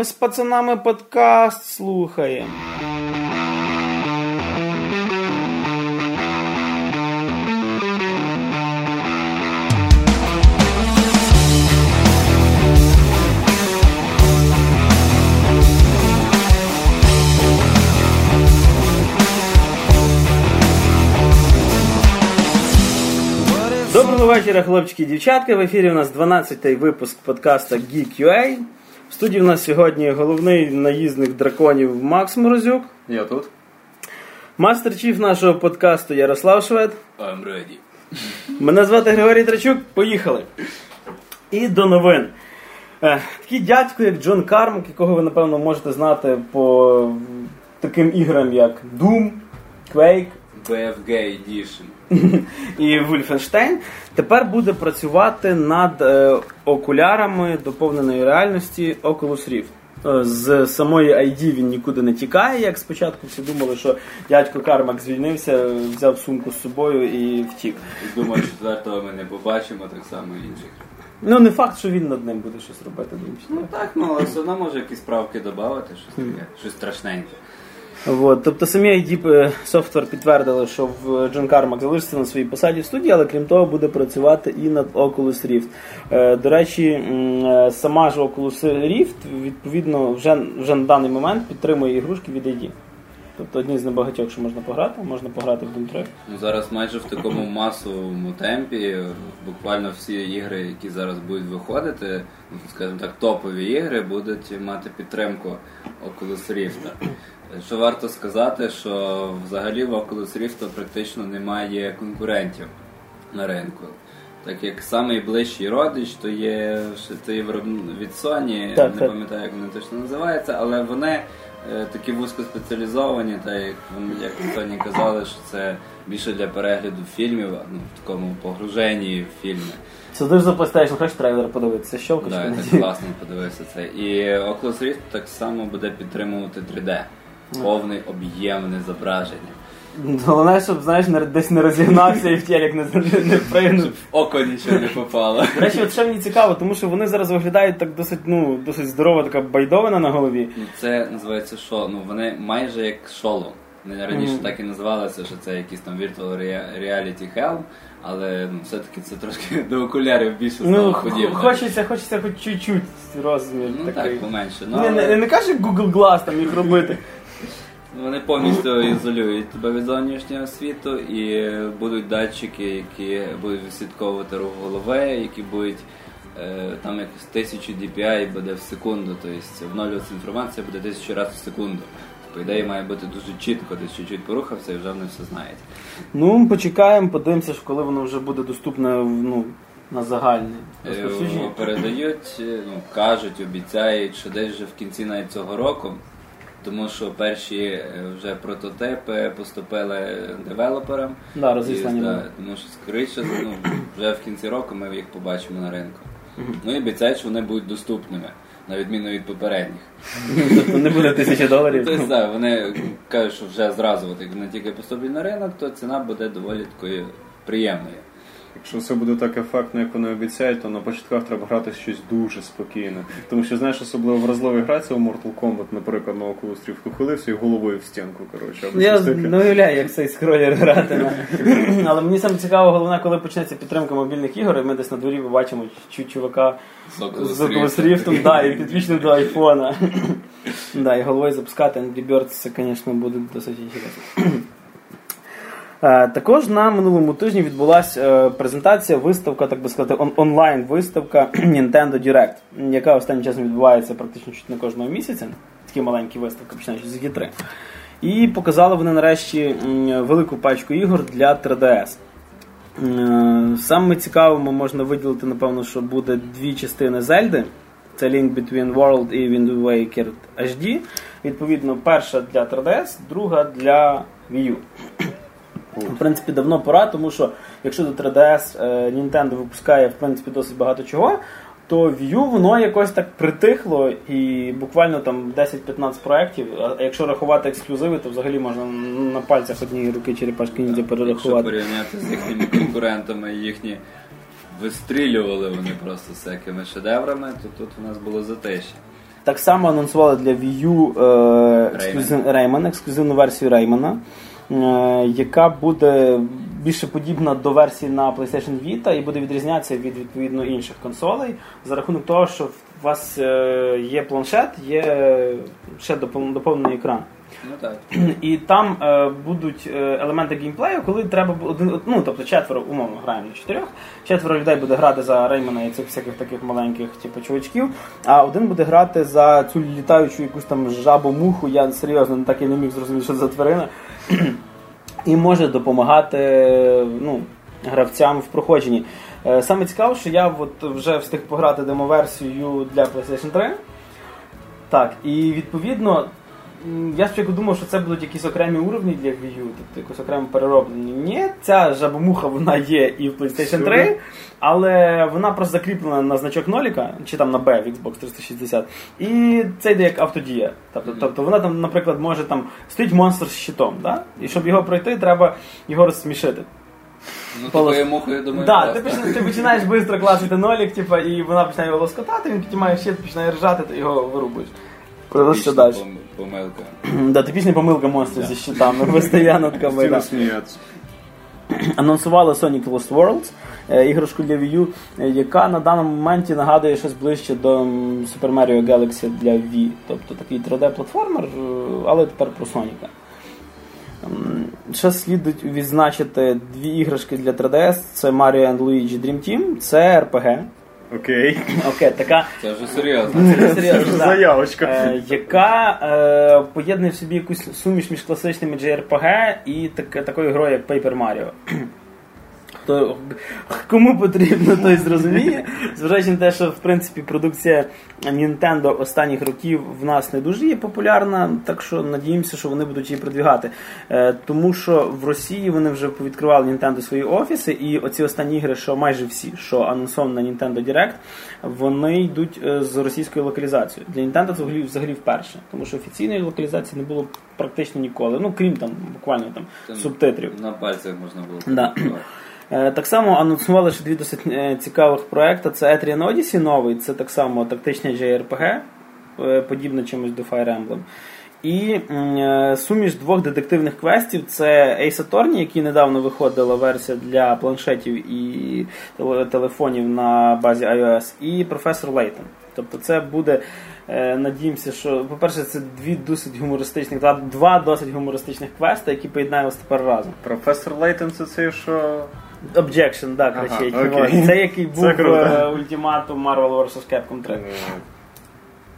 Ми з пацанами подкаст слухаємо. Доброго вечора, хлопчики і дівчатки. В ефірі у нас 12-й випуск подкаста Geek.ua. В студії у нас сьогодні головний наїзник драконів Макс Морозюк, Я тут. мастер-чіф нашого подкасту Ярослав Швед. I'm ready. Мене звати Григорій Трачук. Поїхали. І до новин. Е, Такий дядько, як Джон Кармак, якого ви, напевно, можете знати по таким іграм, як Doom, Quake, BFG Edition. І Wolfenstein тепер буде працювати над е, окулярами доповненої реальності Oculus Rift. Е, З самої ID він нікуди не тікає, як спочатку всі думали, що дядько Кармак звільнився, взяв сумку з собою і втік. Думаю, четвертого ми не побачимо, так само інших. Ну не факт, що він над ним буде щось робити. Ну так, ну але все одно може якісь правки додати, щось таке, щось страшненьке. От, тобто самі ID Software підтвердили, що в Джон Кармак залишиться на своїй посаді в студії, але крім того буде працювати і над Oculus Rift. Е, До речі, е, сама ж Oculus Rift відповідно вже, вже на даний момент підтримує ігрушки від ID. Тобто одні з небагатьох, що можна пограти, можна пограти в Doom 3. Ну зараз майже в такому масовому темпі, буквально всі ігри, які зараз будуть виходити, скажімо так, топові ігри, будуть мати підтримку Oculus Rift. Що варто сказати, що взагалі в Oculus Rift практично немає конкурентів на ринку. Так як найближчий родич, то є той виробник від Sony, Так, не так. пам'ятаю, як вони точно називаються, але вони е, такі вузькоспеціалізовані, та як вони як Sony казали, що це більше для перегляду фільмів, ну в такому погруженні в фільми. Сидиш за PlayStation, хочеш трейлер подивитися, щелкочка. Да, я так класно подивився це. І Oculus Rift так само буде підтримувати 3D. Повний об'ємне зображення. Головне, щоб знаєш, не- десь не розігнався і в телек не, не пригнув. Щоб в око нічого не попало. До речі, от що мені цікаво, тому що вони зараз виглядають так досить, ну, досить здорова така байдовина на голові. Ну, Це називається що? Ну вони майже як шолом. Вони раніше Мгм. так і називалися, що це якийсь там Virtual Rea- Reality Helm, але ну, все-таки це трошки до окулярів більше стало Ну, х- хочеться, хочеться хоч чуть-чуть розмір Ну такий. так, поменше. Ну, не, не, але не кажеш, як Google Glass там їх робити. Вони повністю ізолюють тебе від зовнішнього світу і будуть датчики, які будуть відслідковувати рух голови, які будуть е, там якось 1000 DPI буде в секунду, тобто обновлюватися інформація буде тисячу разів в секунду. По ідеї має бути дуже чітко, десь чуть-чуть порухався і вже вони все знають. Ну, почекаємо, подивимося, коли воно вже буде доступне ну, на загальне. Передають, е, ну, кажуть, обіцяють, що десь вже в кінці навіть цього року, тому що перші е, вже прототипи поступили девелоперам. Да, І, розіслані. да, тому що скоріше ну, вже в кінці року ми їх побачимо на ринку. Ну і обіцяють, що вони будуть доступними, на відміну від попередніх. Тобто не буде тисячі доларів. Тобто, да, вони кажуть, що вже зразу, от, як вони тільки поступлять на ринок, то ціна буде доволі такою приємною. Якщо все буде так ефектно, як вони обіцяють, то на початках треба грати щось дуже спокійне. Тому що, знаєш, особливо вразливий грається у Mortal Kombat, наприклад, на Oculus Rift, ухилився і головою в стінку, коротше. або Я не уявляю, як цей скролер грати. Але мені саме цікаво, головне, коли почнеться підтримка мобільних ігор, і ми десь на дворі побачимо чу- чувака З. Rift, да, і підвічним до айфона. Да, і головою запускати Angry Birds, це, звісно, буде досить інтересно. Е, Також на минулому тижні відбулася презентація, виставка, так би сказати, он- онлайн-виставка Nintendo Direct, яка останнім часом відбувається практично чуть не кожного місяця. Такі маленькі виставки, починаючи з G3. І показали вони нарешті велику пачку ігор для 3DS. Е, Саме цікавому можна виділити, напевно, що буде дві частини Зельди. Це Link Between World і Wind Waker HD. Відповідно, перша для 3DS, друга для Wii U. В принципі, давно пора, тому що якщо до 3DS е, Nintendo випускає в принципі досить багато чого, то U воно якось так притихло і буквально там 10-15 проєктів. А якщо рахувати ексклюзиви, то взагалі можна на пальцях однієї руки черепашки ніндзя Якщо порівняти з їхніми конкурентами, їхні вистрілювали вони просто всякими шедеврами, то тут у нас було затишя. Так само анонсували для U е, ексклюзив, Rayman, ексклюзивну версію е, яка буде більше подібна до версії на PlayStation Vita і буде відрізнятися від відповідно інших консолей за рахунок того, що у вас е, є планшет, є ще доповнений екран. Ну так. І там е, будуть е, елементи геймплею, коли треба один, ну тобто четверо, умовно, граємо на чотирьох, четверо людей буде грати за Реймана і цих всяких таких маленьких, типу, чувачків, а один буде грати за цю літаючу якусь там жабу-муху, я серйозно так і не міг зрозуміти, що це за тварина. І може допомагати ну, гравцям в проходженні. Е, Саме цікаво, що я от вже встиг пограти демоверсію для PlayStation 3. Так, і відповідно, я спочатку думав, що це будуть якісь окремі уровні для Wii U, тобто якось окремо перероблені. Ні, ця жабомуха вона є і в PlayStation 3, але вона просто закріплена на значок ноліка, чи там на B в Xbox 360. І це йде як автодія. Тобто, тобто вона там, наприклад, може там стоїть монстр з щитом, да? і щоб його пройти, треба його розсмішити. Ну Полос- такою мухою, думаю, Да, ти, починаєш, ти починаєш швидко класити нолік, типа, і вона починає його лоскотати, він піднімає щит, починає ржати, ти його вирубуєш. Типічна далі. Помилка. Да, типічна помилка монстрів зі щитами, постійно така байда. сміятися. Анонсували Sonic Lost Worlds, е, іграшку для Wii U, е, яка на даному моменті нагадує щось ближче до Super Mario Galaxy для Wii. Тобто такий 3D-платформер, е, але тепер про Соніка. Ще слід відзначити дві іграшки для 3DS: це Mario and Luigi Dream Team, це RPG. Окей. Окей, така Це вже серйозно. Це серйозно, да. Заявочка. Е, яка е, поєднує в собі якусь суміш між класичними JRPG і так, такою грою, як Paper Mario. То кому потрібно, той зрозуміє. Зважаючи на те, що в принципі продукція Nintendo останніх років в нас не дуже є популярна, так що надіємося, що вони будуть її продвігати. Е, тому що в Росії вони вже повідкривали Nintendo свої офіси, і оці останні ігри, що майже всі, що анонсовані на Nintendo Direct, вони йдуть е, з російською локалізацією. Для Nintendo взагалі, взагалі вперше, тому що офіційної локалізації не було практично ніколи. Ну крім там буквально там Там субтитрів. На пальцях можна було. Да. Е, Так само анонсували ще дві досить е, цікавих проекти. Це Etrian Odyssey новий, це так само тактичне JRPG, е, подібне чимось до Fire Emblem. І суміш двох детективних квестів це Ace Attorney, який недавно виходила версія для планшетів і телефонів на базі iOS, і професор Лейтон. Тобто це буде, надіємося, що, по-перше, це дві досить гумористичних, два, досить гумористичних квести, які поєднаємося тепер разом. Професор Лейтон це цей, що. Objection, да, Ага, кричить. окей. От. Це який був Це круто. е, ультиматум Marvel vs. Capcom 3.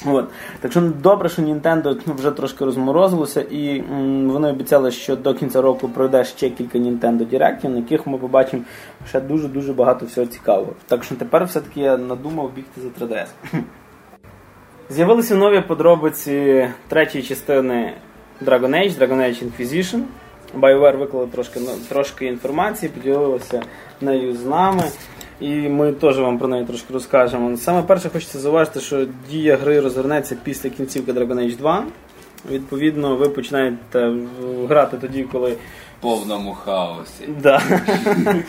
От. Так що добре, що Nintendo ну, вже трошки розморозилося, і м, вони обіцяли, що до кінця року пройде ще кілька Nintendo Direct, на яких ми побачимо ще дуже-дуже багато всього цікавого. Так що тепер все-таки я надумав бігти за 3DS. З'явилися нові подробиці третьої частини Dragon Age, Dragon Age Inquisition. BioWare виклали трошки, трошки інформації, поділилися нею з нами. І ми теж вам про неї трошки розкажемо. Саме перше хочеться зауважити, що дія гри розвернеться після кінцівки Dragon Age 2. Відповідно, ви починаєте грати тоді, коли В повному хаосі. Да.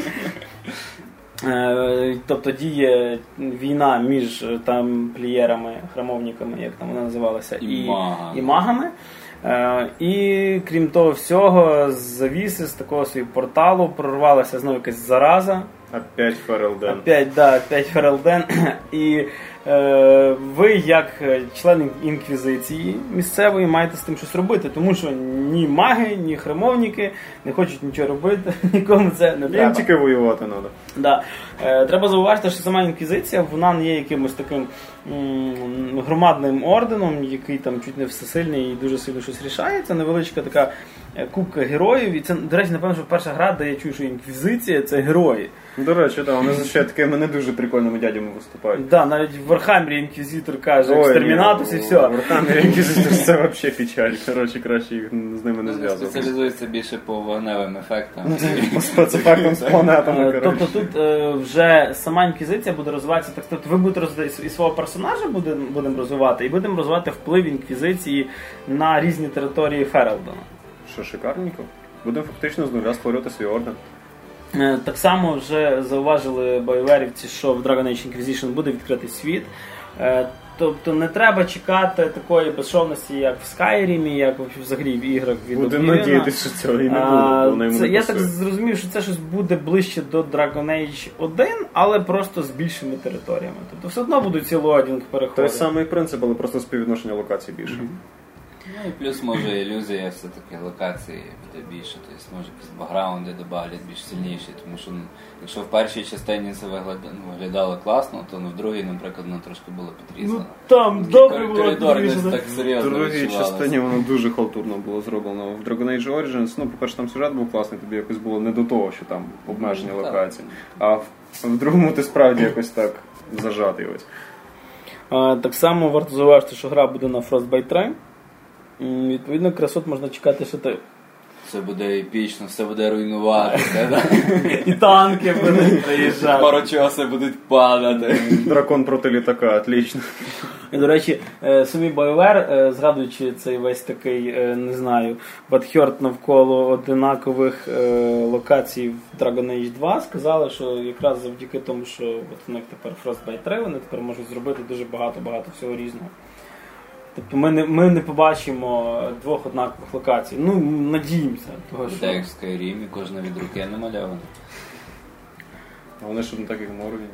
Е, Тобто діє війна між там плієрами, храмовниками, як там вона називалася, І магами. і магами. Е, І крім того всього, з завіси, з такого свого порталу прорвалася знову якась зараза. Опять Ферелден. Опять, да, опять Ферелден. І ви, як е, член інквізиції місцевої, маєте з тим щось робити, тому що ні маги, ні храмовники не хочуть нічого робити, нікому це не Їм треба. тільки воювати треба. Да. Е, треба зауважити, що сама інквізиція вона не є якимось таким громадним орденом, який там чуть не всесильний і дуже сильно щось рішає. Це невеличка така е, купка героїв. І це, до речі, напевно, що перша гра, де я чую, що інквізиція це герої. До речі, так, вони ще такими не дуже прикольними дядями виступають. Да, навіть в Warhammer'і інквізитор каже Exterminatus і все. В Warhammer'і інквізитор це взагалі печаль. Коротше, краще їх з ними не зв'язувати. спеціалізуються більше по вогневим ефектам. По спецефектам з планетами, Е. Тобто тут е, вже сама інквізиція буде розвиватися. Так, тобто ви будете розвивати і свого персонажа будемо розвивати, і будемо розвивати вплив інквізиції на різні території Ферелдона. Що, шикарненько? Будемо фактично з нуля створювати свій орден. Е, Так само вже зауважили бойверівці, що в Dragon Age Inquisition буде відкритий світ. Е, Тобто не треба чекати такої безшовності, як в Skyrim, як взагалі в іграх від Будемо надіятися, що цього і не буде, це, я так зрозумів, що це щось буде ближче до Dragon Age 1, але просто з більшими територіями. Тобто все одно будуть ці лодінг переходи. Той самий принцип, але просто співвідношення локацій більше. Ну і плюс може ілюзія все-таки локації буде більше, тобто може якісь бакграунди додавлять більш сильніші, тому що ну, якщо в першій частині це ну, виглядало класно, то ну, в другій, наприклад, воно трошки було підрізано. Ну там добре було коридор підрізано. так В другій частині воно дуже халтурно було зроблено. В Dragon Age Origins, ну, по-перше, там сюжет був класний, тобі якось було не до того, що там обмежені Ну, так. локації. А в, в другому ти справді якось так зажатий ось. А, так само варто зауважити, що гра буде на Frostbite 3. Відповідно, красот можна чекати, що ти. Все буде епічно, все буде руйнуватися, да? І танки будуть приїжджати. парочоси будуть падати. Дракон проти літака, отлично. І, до речі, е, самі BioWare, е, згадуючи цей весь такий, е, не знаю, бадхьорт навколо одинакових локацій в Dragon Age 2, сказали, що якраз завдяки тому, що от у них тепер Frostbite 3, вони тепер можуть зробити дуже багато-багато всього різного. Тобто ми не, ми не побачимо двох однакових локацій. Ну, надіємося. Того, що... Буде як в Skyrim, кожна від руки намальована. А вони щоб не так як Морвін.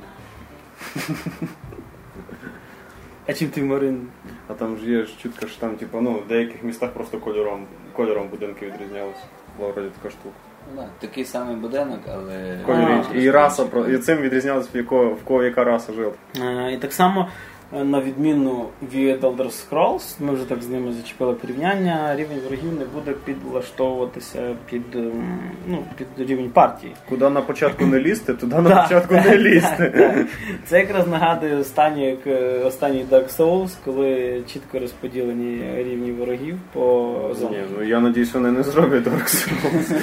А чим ти Марин? А там ж є ж чутка, що там, типу, ну, в деяких містах просто кольором, кольором будинки відрізнялися. Була вроді така штука. Ну, да, такий самий будинок, але. Кольорі. А. І раса, і цим відрізнялось, в якого, в кого яка раса жила. І так само, на відміну від Elder Scrolls, ми вже так з ними зачепили порівняння, рівень ворогів не буде підлаштовуватися під, ем, ну, під рівень партії. Куди на початку не лізти, туди на Так, початку так, не лізти. так. Це якраз нагадує останній, е, останній Dark Souls, коли чітко розподілені рівні ворогів по. Ні, ну я надіюсь, вони не зроблять Dark Souls.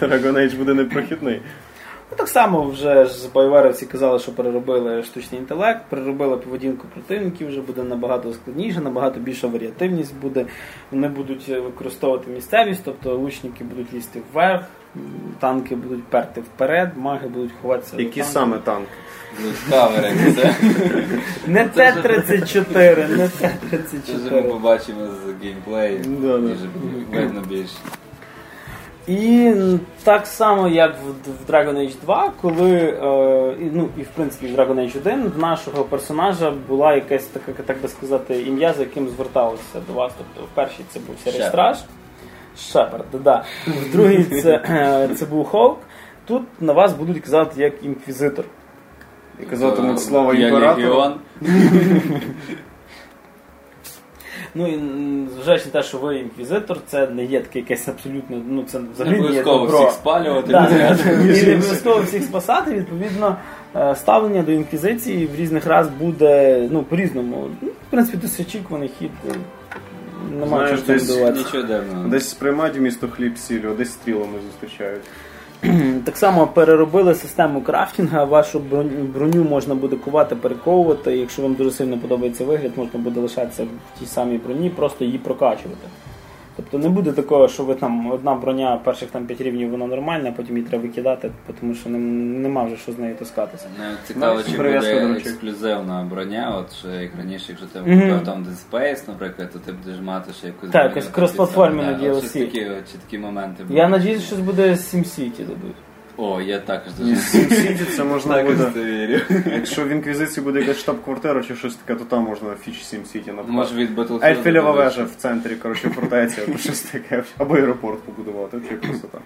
Dragon Age буде непрохідний. Ну, так само вже ж байверівці казали, що переробили штучний інтелект, переробили поведінку противників, вже буде набагато складніше, набагато більша варіативність буде. Вони будуть використовувати місцевість, тобто лучники будуть лізти вверх, танки будуть перти вперед, маги будуть ховатися. Які саме танки? Це. Не Т-34, не Це вже ми побачимо з геймплею. Видно більше. І так само, як в, в Dragon Age 2, коли, е, і, ну і в принципі в Dragon Age 1 в нашого персонажа була якась така, так би сказати, ім'я, за яким зверталося до вас. Тобто в першій це був Шепард. Страж. Шепард, да. В другій це, е, це був Холк. Тут на вас будуть казати як інквізитор. І казатимуть імператору. легіон. Ну і зважаючи на те, що ви інквізитор, це не є таке якесь абсолютно, ну це Не взагалі не обов'язково всіх спалювати. Да, не І не обов'язково всіх спасати, відповідно, е, ставлення до інквізиції в різних раз буде ну, по-різному. Ну, в принципі, досить очікуваний хід. е, Нема Знаєш, чого десь-. Нічого дивного. Десь сприймають місто хліб сіллю, а десь стрілами зустрічають. Так само переробили систему крафтінга, вашу броню, можна буде кувати, перековувати. Якщо вам дуже сильно подобається вигляд, можна буде лишатися в тій самій броні, просто її прокачувати. Тобто не буде такого, що ви там одна броня перших там 5 рівнів вона нормальна, а потім її треба викидати, тому що нем- нема вже що з нею таскатися. Не цікаво, Ну, чи буде ексклюзивна броня, от що як раніше, якщо ти купив mm-hmm. там Dead Space, наприклад, то ти будеш мати ще якусь Так, якось крос-платформі от DLC. Чи такі, чи такі моменти. Я надіюсь, що буде SimCity дадуть. О, я також дуже з SimCity це можна також буде. це вірю. Якщо в інквізиції буде якась штаб-квартира чи щось таке, то там можна фіч SimCity Може написати. від Battlefield. Ельфілєва вежа в центрі, коротше, фортеця, або щось таке. Або аеропорт побудувати, взагалі красота.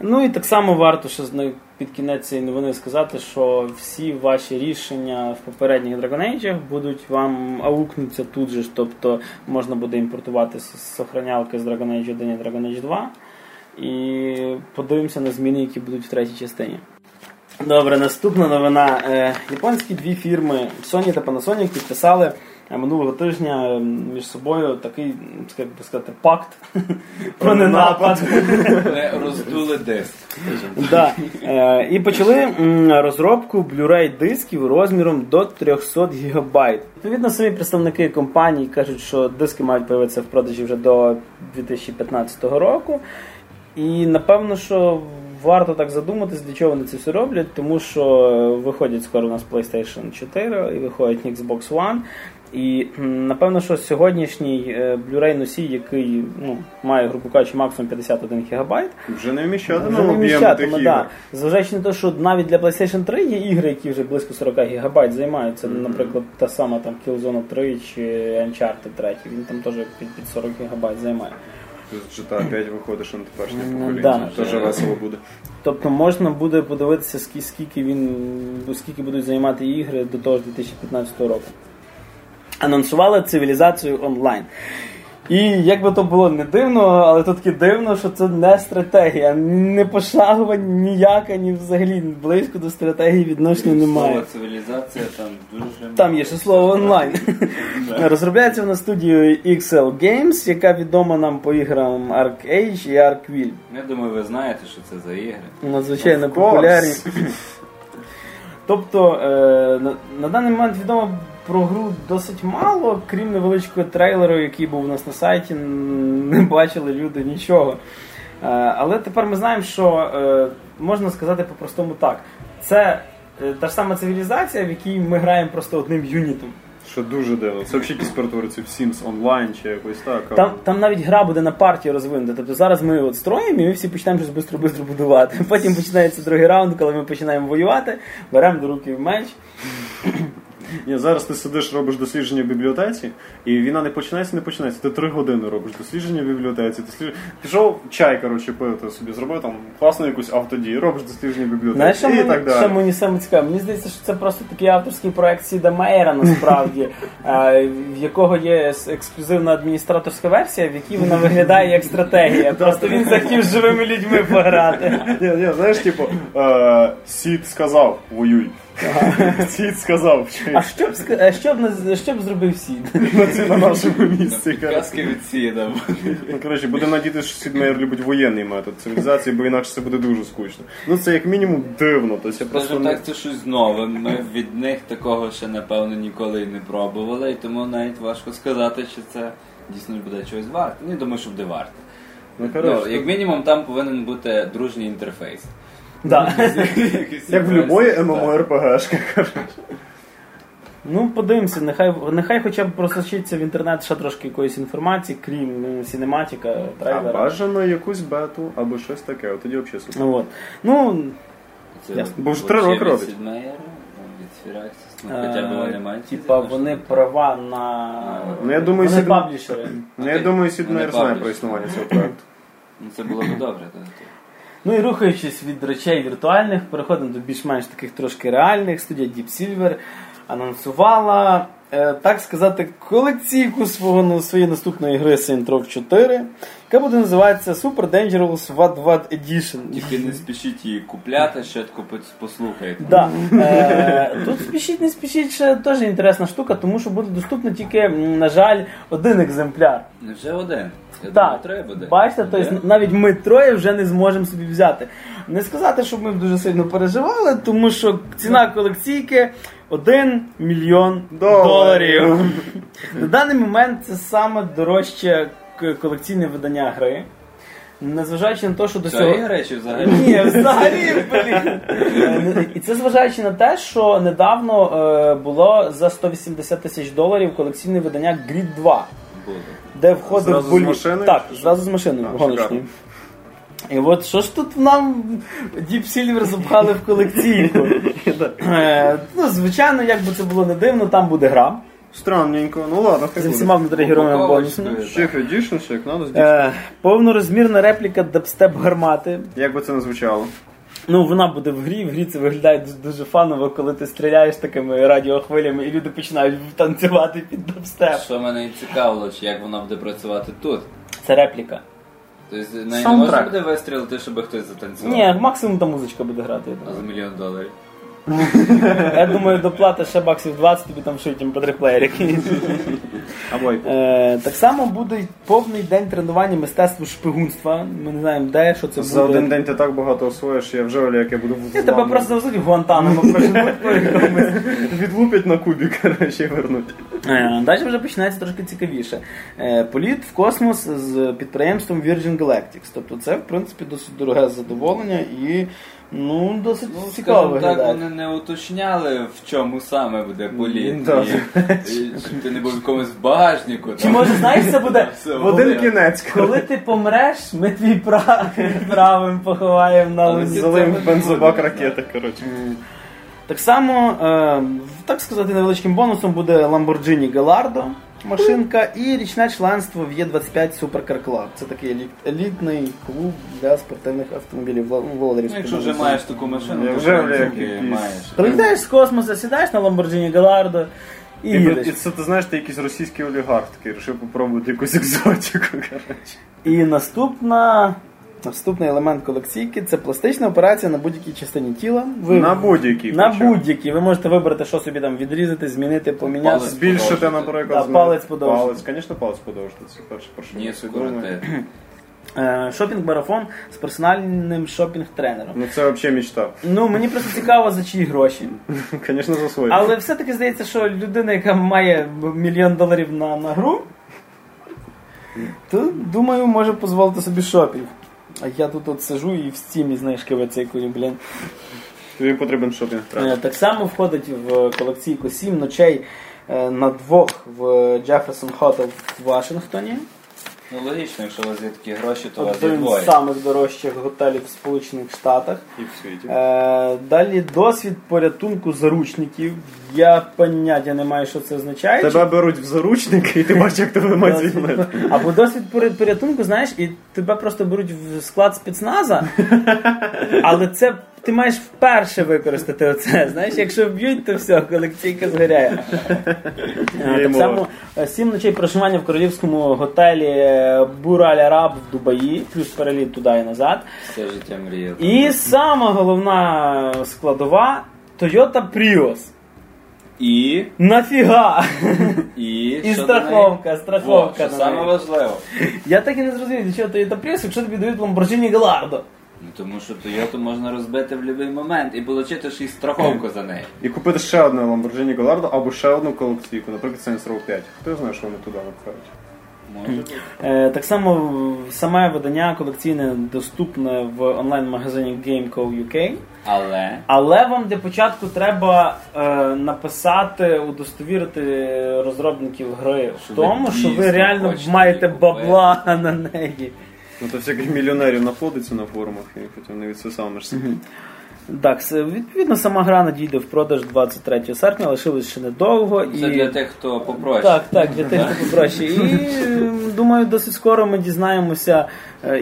Ну і так само варто ще зна- під кінець цієї новини сказати, що всі ваші рішення в попередніх Dragon Age будуть вам аукнуться тут же ж, тобто можна буде імпортувати с- сохранялки з Dragon Age 1 і Dragon Age 2. І подивимося на зміни, які будуть в третій частині. Добре, наступна новина. Е, Японські дві фірми Sony та Panasonic підписали е, минулого тижня е, між собою такий, як би сказати, пакт про ненапад. Не роздули диск. Да. І почали розробку Blu-ray дисків розміром до 300 ГБ. Відповідно, самі представники компанії кажуть, що диски мають появитися в продажі вже до 2015 року. І напевно, що варто так задуматись, для чого вони це все роблять, тому що виходять скоро у нас PlayStation 4 і виходить Xbox One. І напевно, що сьогоднішній е, Blu-ray носій, який ну, має, грубо кажучи, максимум 51 ГБ, вже не вміщатиме вміщатиме, да. Зважаючи на те, що навіть для PlayStation 3 є ігри, які вже близько 40 ГБ займаються. Наприклад, та сама там Killzone 3 чи Uncharted 3, він там теж під 40 ГБ займає. GTA 5 виходить, що на теперішнє Ну, покоління. да. Теж весело буде. Тобто можна буде подивитися, скільки він скільки будуть займати ігри до того ж 2015 року. Анонсували цивілізацію онлайн. І як би то було не дивно, але то таки дивно, що це не стратегія, не пошагова, ніяка, ні взагалі близько до стратегії відношення немає. Слово цивілізація там дуже. Там є ще слово онлайн. Розробляється вона студією XL Games, яка відома нам по іграм Arc Age і Arc Will. Я думаю, ви знаєте, що це за ігри. Надзвичайно популярні. Тобто е, на, на даний момент відомо про гру досить мало, крім невеличкого трейлеру, який був у нас на сайті, не бачили люди нічого. Е, але тепер ми знаємо, що е, можна сказати по-простому так. Це е, та ж сама цивілізація, в якій ми граємо просто одним юнітом. Що дуже дивно. Це взагалі якісь перетвориться в Sims онлайн чи якось так. Там, там навіть гра буде на партії розвинута. Тобто зараз ми от строїмо і ми всі почнемо щось швидко-швидко будувати. Потім починається другий раунд, коли ми починаємо воювати, беремо до руки меч. Ні, зараз ти сидиш, робиш дослідження в бібліотеці, і війна не починається, не починається. Ти три години робиш дослідження в бібліотеці. Дослідження... Пішов чай, коротше, пив, ти собі зробив там класну якусь автодію, робиш дослідження в бібліотеці Знаєш, що і мені, так що мені саме цікаво? Мені здається, що це просто такий авторський проект Сіда Мейера, насправді, е, в якого є ексклюзивна адміністраторська версія, в якій вона виглядає як стратегія. Просто він захотів з живими людьми пограти. Ні, ні, знаєш, типу, е, Сід сказав, воюй. Сід сказав, А що б е, що б наз- що б зробив Сід? на це на нашому місці. коротше. Казки від сіда. Ну, коротше, будемо надіятися, що Сід Мейер любить воєнний метод цивілізації, бо інакше це буде дуже скучно. Ну це як мінімум дивно. Тобто я просто Скажімо не... так, це щось нове. Ми від них такого ще напевно ніколи і не пробували, і тому навіть важко сказати, чи це дійсно буде чогось варте. Ну, я думаю, що буде варте. Ну, Ну, коротше, як мінімум, там повинен бути дружній інтерфейс. Да. як в будь-якої ММО-РПГшки. Ну, подивимося, нехай, нехай хоча б просочиться в інтернет ще трошки якоїсь інформації, крім ну, сінематика, А бажано якусь бету або щось таке, от тоді взагалі супер. Ну, от. ну Це Ясно. Бо вже три роки робить. Firaxis, ну, хоча б вони мають. типа вони права на. Ну, я думаю, вони Сід- паблішери. Ну я думаю, Сід Мейер знає про існування цього проекту. Ну, це було б добре. так. Ну і рухаючись від речей віртуальних, переходимо до більш-менш таких трошки реальних. Студія Deep Silver анонсувала, так сказати, колекційку свого ну, своєї наступної гри Row 4, яка буде називатися Super Dangerous What What Edition. Тільки не спішіть її купляти, ще послухайте. Да. Е, тут спішіть, не спішіть, ще теж інтересна штука, тому що буде доступно тільки, на жаль, один екземпляр. Невже один? Я Так, думав, три буде. бачите, тобто навіть ми троє вже не зможемо собі взяти. Не сказати, щоб ми дуже сильно переживали, тому що ціна колекційки 1 мільйон Доларів. доларів. На даний момент це саме дорожче колекційне видання гри. Незважаючи на те, що до цього. Цієї речі взагалі. Ні, взагалі, блін. Е, І це зважаючи на те, що недавно е, було за 180 тисяч доларів колекційне видання Grid 2 буде. де входив Зразу з болі- машиною? Так, зразу з машиною А, гоночною. шикарно. І от що ж тут нам Deep Silver запхали в колекційку? Е, ну, звичайно, як би це було не дивно, там буде гра Странненько, ну ладно, хай з буде. всіма внутрігероїми Упаковочкою, бонусами. Ще Edition, ще як надо, Е, повнорозмірна репліка дабстеп гармати. Як би це не звучало? Ну, вона буде в грі, в грі це виглядає дуже, дуже фаново, коли ти стріляєш такими радіохвилями і люди починають танцювати під дабстеп. Що мене і цікавило, чи як вона буде працювати тут. Це репліка. Тобто не Саундтрек. можна буде вистрілити, щоб хтось затанцював. Ні, максимум та музичка буде грати. я А думаю. за мільйон доларів. Я думаю, доплата ще баксів 20, тобі там шиють MP3-плеєр якийсь. Або Е, так само буде повний день тренування мистецтву шпигунства. Ми не знаємо, де, що це буде. за один день ти так багато освоїш, я вже Оля, як я буду в Я тебе просто завезуть в Гуантанамо, відлупять на кубі, коротше, і вернуть. Е, Далі вже починається трошки цікавіше. Е, Політ в космос з підприємством Virgin Galactics. Тобто це, в принципі, досить дороге задоволення і ну, досить Ну, цікаво скажімо так, вони не уточняли, в чому саме буде політ. Да. І, і щоб ти не був в якомусь багажнику. Чи там. може, знаєш, це буде В один кінець. коли ти помреш, ми твій прав правим поховаємо на лузі. це бензобак ракети, коротше. Так само, е, так сказати, невеличким бонусом буде Lamborghini Gallardo машинка і річне членство в Є25 Supercar Club. Це такий еліт- елітний клуб для спортивних автомобілів володарів. Ну, якщо вже маєш таку машину, то вже, маєш. Прилітаєш з космосу, сідаєш на Lamborghini Gallardo і, І, їдеш. і це ти знаєш, ти якийсь російський олігарх такий, вирішив попробувати якусь екзотику, коротше. І наступна. Наступний елемент колекційки це пластична операція на будь-якій частині тіла. Ви На будь-який. на причому. будь-якій. Ви можете вибрати, що собі там відрізати, змінити, поміняти. Палець. Збільшити, Подовжити. наприклад, Да, палець подовжити. Палець, звісно, палець подовжити. Це перше, про що Ні, свідомі. Е, Шопінг-марафон з персональним шопінг-тренером. Ну це взагалі мечта. Ну, мені просто цікаво, за чиї гроші. Звісно, за свої. Але все-таки здається, що людина, яка має мільйон доларів на, на гру, то, думаю, може дозволити собі шопінг. А я тут от сижу і в стімі знаєш, кивацикую, блін. Тобі потрібен шопінг Е. Так само входить в колекційку «Сім ночей е, на двох в Jefferson Hotel в Вашингтоні. Ну логічно, якщо у вас є такі гроші, то у вас є Один з двоє. самих дорожчих готелів в Сполучених Штатах. І в світі. Е, далі досвід порятунку заручників. Я поняття не маю, що це означає. Тебе беруть в заручники, і ти бачиш, як тебе мають звільнити. Або досвід порятунку, знаєш, і тебе просто беруть в склад спецназа, але це ти маєш вперше використати оце. Знаєш, якщо вб'ють, то все, колекційка згоряє. Е, Так само е, сім ночей проживання в королівському готелі е, Бураль Араб в Дубаї, плюс переліт туди і назад. Все життя мріяв. І сама головна складова Toyota Prius. І, Нафіга? і, І що страховка, страховка Во, що саме важливо. Я так і не зрозумів, для чого Toyota Prius, якщо тобі дають Lamborghini Gallardo. Ну, тому що Toyota можна розбити в будь-який момент і отримати ще й страховку за неї. І купити ще одне Lamborghini Gallardo або ще одну колекційку, наприклад, Saints Row 5. Хто знає, що вони туди напхають? Може бути. Е, так само саме видання колекційне доступне в онлайн-магазині GameCo UK. Але Але вам для початку треба е, написати, удостовірити розробників гри в Що ви тому, що ви реально хочете маєте її купити. бабла на неї. Ну то всяких мільйонерів знаходиться на форумах, і потім не відсосамишся. Так, відповідно, сама гра надійде в продаж 23 серпня, лишилось ще недовго. це і... для тих, хто попроще. Так, так, для тих, хто попроще. І думаю, досить скоро ми дізнаємося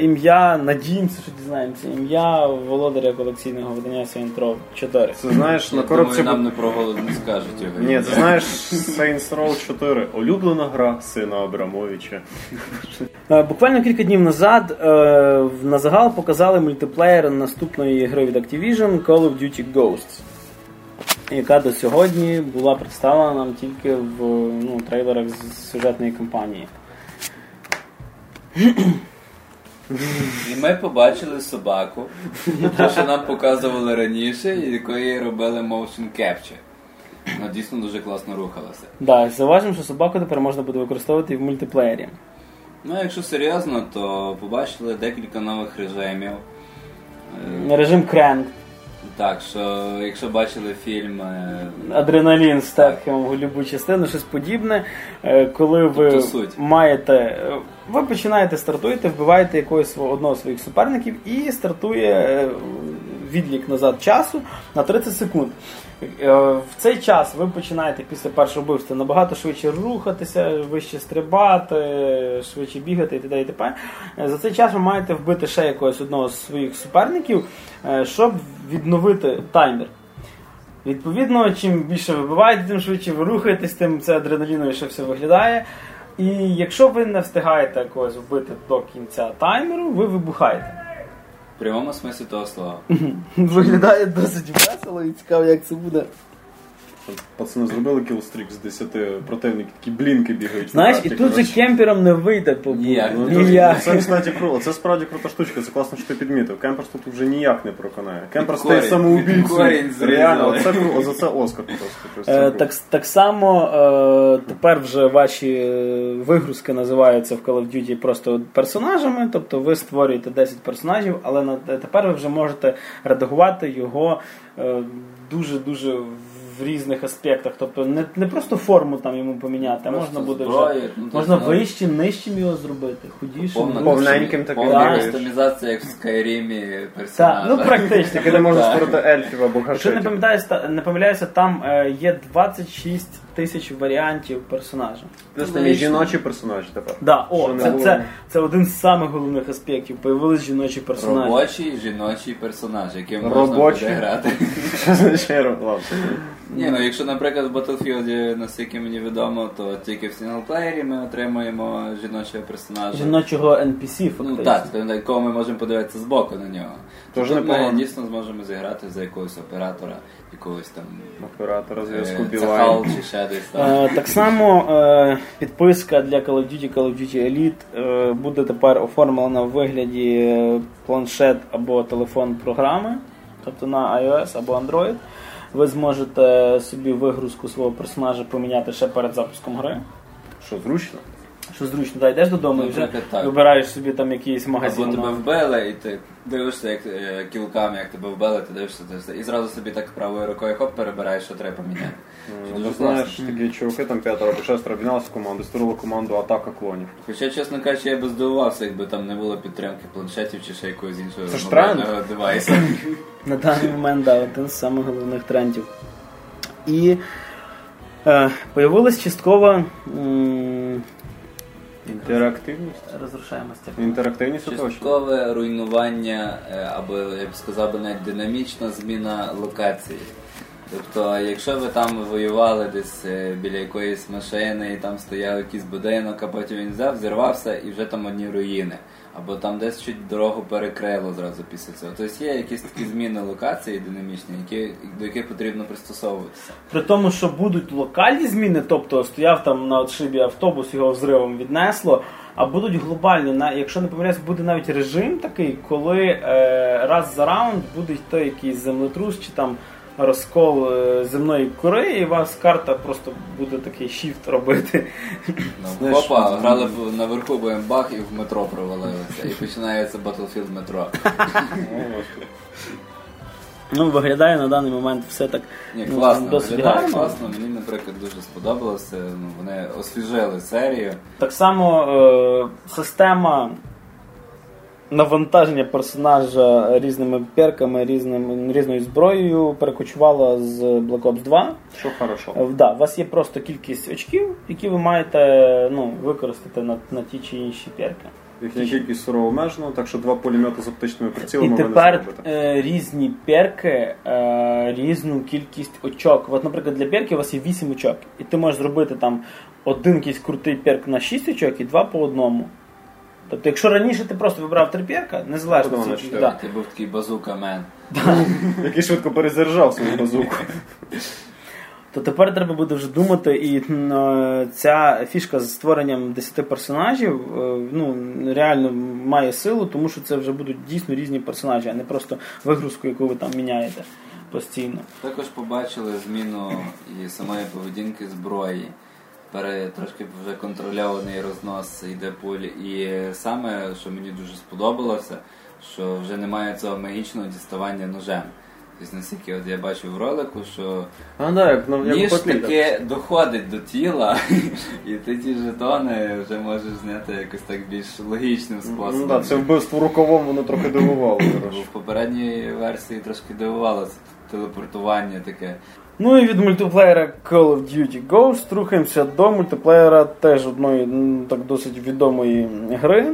ім'я, надіємося, що дізнаємося ім'я володаря колекційного видання Saint Row 4. Це знаєш, на коробці. думаю, нам не про голод не скажуть його. Ні, це знаєш Saints Row 4. Улюблена гра сина Абрамовича. Е, Буквально кілька днів назад е, на загал показали мультиплеєр наступної гри від Activision Call of Duty Ghosts, яка до сьогодні була представлена нам тільки в ну, трейлерах з сюжетної кампанії. І ми побачили собаку, те, що нам показували раніше, і якої робили motion capture. Вона дійсно дуже класно рухалася. Да, зауважимо, що собаку тепер можна буде використовувати і в мультиплеєрі. Ну, якщо серйозно, то побачили декілька нових режимів. Е, Режим Кренк, Так, що якщо бачили фільм е, адреналін з Тетхемом, любу частину, щось подібне. Е, Коли ви Тобто маєте. Ви починаєте стартуєте, вбиваєте якогось одного з своїх суперників і стартує е, відлік назад часу на 30 секунд. Е, В цей час ви починаєте після першого вбивства набагато швидше рухатися, вище стрибати, швидше бігати і т.д. і т.п. Е, За цей час ви маєте вбити ще якогось одного з своїх суперників, щоб відновити таймер. Відповідно, чим більше ви вбиваєте, тим швидше ви рухаєтесь, тим це адреналіновіше все виглядає. І якщо ви не встигаєте когось вбити до кінця таймеру, ви вибухаєте. в прямому смислі того слова. Виглядає досить весело і цікаво, як це буде. Що пацани зробили кілстрік з 10 противників, такі блінки бігають. Знаєш, і тут же кемпером не вийде побути. Ніяк. Ну, Ніяк. Це, кстати, круто. Це справді крута штучка, це класно, що ти підмітив. Кемперс тут вже ніяк не проконає. Корінь, стає зрізали. Реально, оце круто, за це Оскар просто. Це Е, так, так само е, тепер вже ваші е, вигрузки називаються в Call of Duty просто персонажами, тобто ви створюєте 10 персонажів, але на, тепер ви вже можете редагувати його е, дуже-дуже в різних аспектах. Тобто не, не просто форму там йому поміняти, а можна буде зброї, вже ну, можна ну, вищим, нижчим його зробити, худішим. Повненьким таким повна кастомізація, як в Скайрімі Так, ну практично. Тільки не можна створити ельфів або Якщо не гашетів. пам'ятаюся, та- не помиляюся, там е, є 26 тисяч варіантів персонажа. Плюс там жіночі персонажі тепер. Да, о, це, це, це один з самих головних аспектів. Появились жіночі персонажі. Робочий жіночий персонаж, яким можна Робочий. буде грати. Що означає ладно. Ні, ну якщо, наприклад, в Battlefield, наскільки мені відомо, то тільки в single player'і ми отримуємо жіночого персонажа. Жіночого NPC, фактично. Ну так, на якого ми можемо подивитися збоку на нього. Тож Тут ми непогано. дійсно зможемо зіграти за якогось оператора, якогось там Оператора зв'язку е, Білайн. Цахал чи ще так само е, підписка для Call of Duty Call of Duty Elite е, буде тепер оформлена в вигляді е, планшет або телефон програми, тобто на iOS або Android. Ви зможете собі вигрузку свого персонажа поміняти ще перед запуском гри. Що, зручно? Що зручно, да, йдеш додому і вже Наприклад, так. вибираєш собі там якийсь магазин. Або тебе новий. вбили, і ти дивишся, як е, кілками, як тебе вбили, ти дивишся, дивишся, і зразу собі так правою рукою хоп перебираєш, що треба поміняти. Що Ну, дуже знаєш, класно. такі чуваки там п'ятеро або шестеро об'єдналися в команду, створили команду атака клонів. Хоча, чесно кажучи, я би здивувався, якби там не було підтримки планшетів чи ще якогось іншого Це ж мобільного девайсу. На даний момент, да, один з самих головних трендів. І е, появилась часткова. М- Інтерактивність. розрушаємося. Інтерактивність точно. Часткове руйнування, е, або я б сказав би навіть динамічна зміна локації. Тобто, якщо ви там воювали десь е, біля якоїсь машини і там стояв якийсь будинок, а потім він взяв, зірвався і вже там одні руїни. Або там десь чуть дорогу перекрило зразу після цього. Тобто є якісь такі зміни локації динамічні, які, до яких потрібно пристосовуватися. При тому, що будуть локальні зміни, тобто стояв там на отшибі автобус, його взривом віднесло. А будуть глобальні, на- якщо не помиляюсь, буде навіть режим такий, коли е, раз за раунд буде йти якийсь землетрус чи там розкол е, земної кори, і у вас карта просто буде такий shift робити. Ну, хопа, грали б наверху, бах і в метро провалилися. І починається Battlefield метро. Ну, виглядає на даний момент все так Ні, ну, класно, досить виглядає гарно. класно. Мені, наприклад, дуже сподобалося. Ну, вони освіжили серію. Так само е, система навантаження персонажа різними перками, різним, різною зброєю перекочувала з Black Ops 2. Що хорошо. Е, Да, у вас є просто кількість очків, які ви маєте ну, використати на, на ті чи інші перки. Їхня кількість сурово обмежена, так що два пулемети з оптичними І прицілами не тепер е, різні перки, е, різну кількість очок. От, наприклад, для перки у вас є 8 очок, і ти можеш зробити там один якийсь крутий перк на 6 очок і два по одному. Тобто, якщо раніше ти просто вибрав три перка, незалежно на це- чотири. да. Ти був такий базука мен. Який швидко перезаряджав свою базуку. то тепер треба буде вже думати, і е, ця фішка з створенням 10 персонажів е, ну, реально має силу, тому що це вже будуть дійсно різні персонажі, а не просто вигрузку, яку ви там міняєте постійно. Також побачили зміну і самої поведінки зброї. Пере, трошки вже контрольований рознос йде пуль. І саме, що мені дуже сподобалося, що вже немає цього магічного діставання ножем. Тобто, наскільки от я бачив в ролику, що А, да, як, ну, ніж таки доходить до тіла, і ти ті жетони вже можеш зняти якось так більш логічним способом. Ну, да, це вбивство рукавом, воно трохи дивувало. В попередній версії трошки дивувало це телепортування таке. Ну і від мультиплеєра Call of Duty Ghost рухаємося до мультиплеєра теж одної м, так досить відомої гри.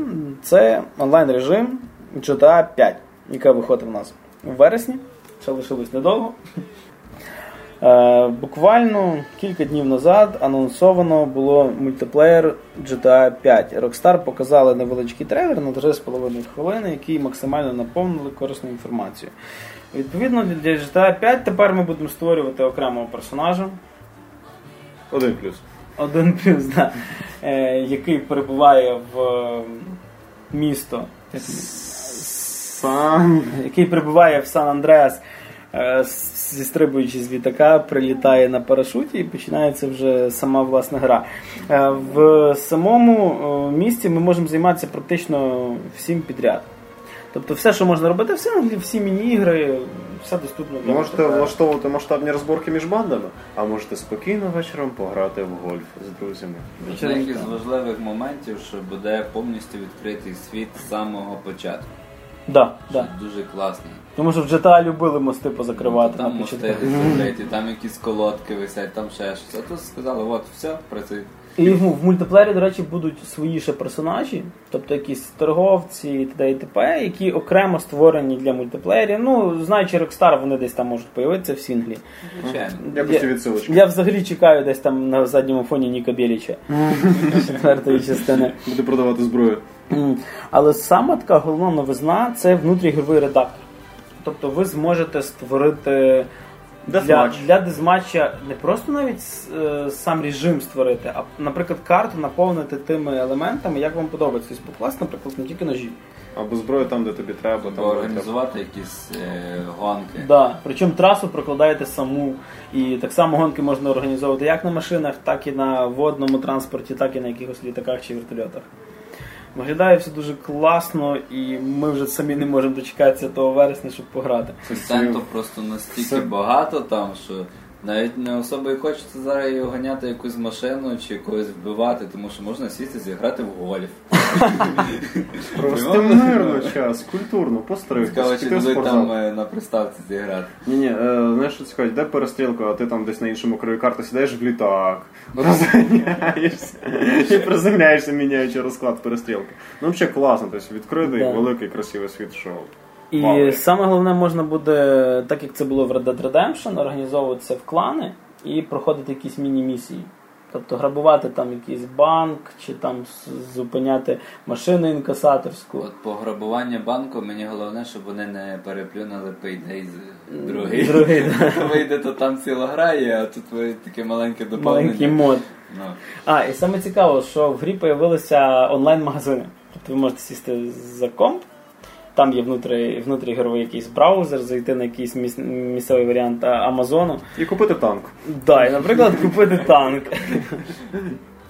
Це онлайн режим GTA 5, яка виходить в нас у вересні. Ще лишилось недовго. Е, буквально кілька днів назад анонсовано було мультиплеєр GTA 5. Rockstar показали невеличкий трейлер на 3,5 хвилини, який максимально наповнили корисною інформацією. Відповідно, для GTA 5 тепер ми будемо створювати окремого персонажа. Один плюс. Один плюс, да, е, який перебуває в е, місто, Сам. який прибуває в Сан-Андреас, е, зістрибуючи з літака, прилітає на парашуті і починається вже сама власна гра. Е, В самому е, місті ми можемо займатися практично всім підряд. Тобто все, що можна робити, все, всі міні-ігри, все доступно для Можете мультиплеєру. влаштовувати масштабні розборки між бандами, а можете спокійно вечором пограти в гольф з друзями. Одних із важливих моментів, що буде повністю відкритий світ з самого початку. Да, да. дуже класний. Тому що в GTA любили мости позакривати там на мости початку. там якісь колодки висять, там ще щось. А тут сказали, от, все, працює. І в, в мультиплеєрі, до речі, будуть свої ще персонажі, тобто якісь торговці і т.д. і т.п., які окремо створені для мультиплеєрів. Ну, знаючи Rockstar, вони десь там можуть появитися в сінглі. Якості. Я взагалі чекаю десь там на задньому фоні Ніка Біліча четвертої частини. Буде продавати зброю. Але саме така головна новизна це внутрігровий редактор. Тобто ви зможете створити для, для дезматча не просто навіть е, сам режим створити, а, наприклад, карту наповнити тими елементами, як вам подобається. Тобто покласти, наприклад, не тільки ножі. Або зброю там, де тобі треба, там Або треба. організувати якісь е, гонки. Да. Причому трасу прокладаєте саму. І так само гонки можна організовувати як на машинах, так і на водному транспорті, так і на якихось літаках чи вертольотах. Виглядає все дуже класно, і ми вже самі не можемо дочекатися того вересня, щоб пограти. Контенту просто настільки багато там, що навіть не особо і хочеться зараз його ганяти якусь машину чи когось вбивати, тому що можна сісти зіграти в гольф. Просто мирно час, культурно, постригтись, Цікаво, чи спортзал. там е, на приставці зіграти. Ні, ні, е, знаєш, що цікаво, йде перестрілка, а ти там десь на іншому краю карти сідаєш в літак, розганяєшся і приземляєшся, міняючи розклад перестрілки. Ну, взагалі класно, тобто відкритий, великий, красивий світ шоу. І Вау. саме головне можна буде, так як це було в Red Dead Redemption, організовуватися в клани і проходити якісь міні-місії. Тобто грабувати там якийсь банк, чи там зупиняти машину інкасаторську. От по грабуванню банку мені головне, щоб вони не переплюнули Payday з другий. Другий, да. Вийде, то там ціла гра є, а тут ви таке маленьке доповнення. Маленький мод. Ну, А, і саме цікаво, що в грі з'явилися онлайн-магазини. Тобто ви можете сісти за комп, там є внутрі, внутрігровий якийсь браузер, зайти на якийсь міс- місцевий варіант Амазону. І купити танк. Да, і, наприклад, купити танк.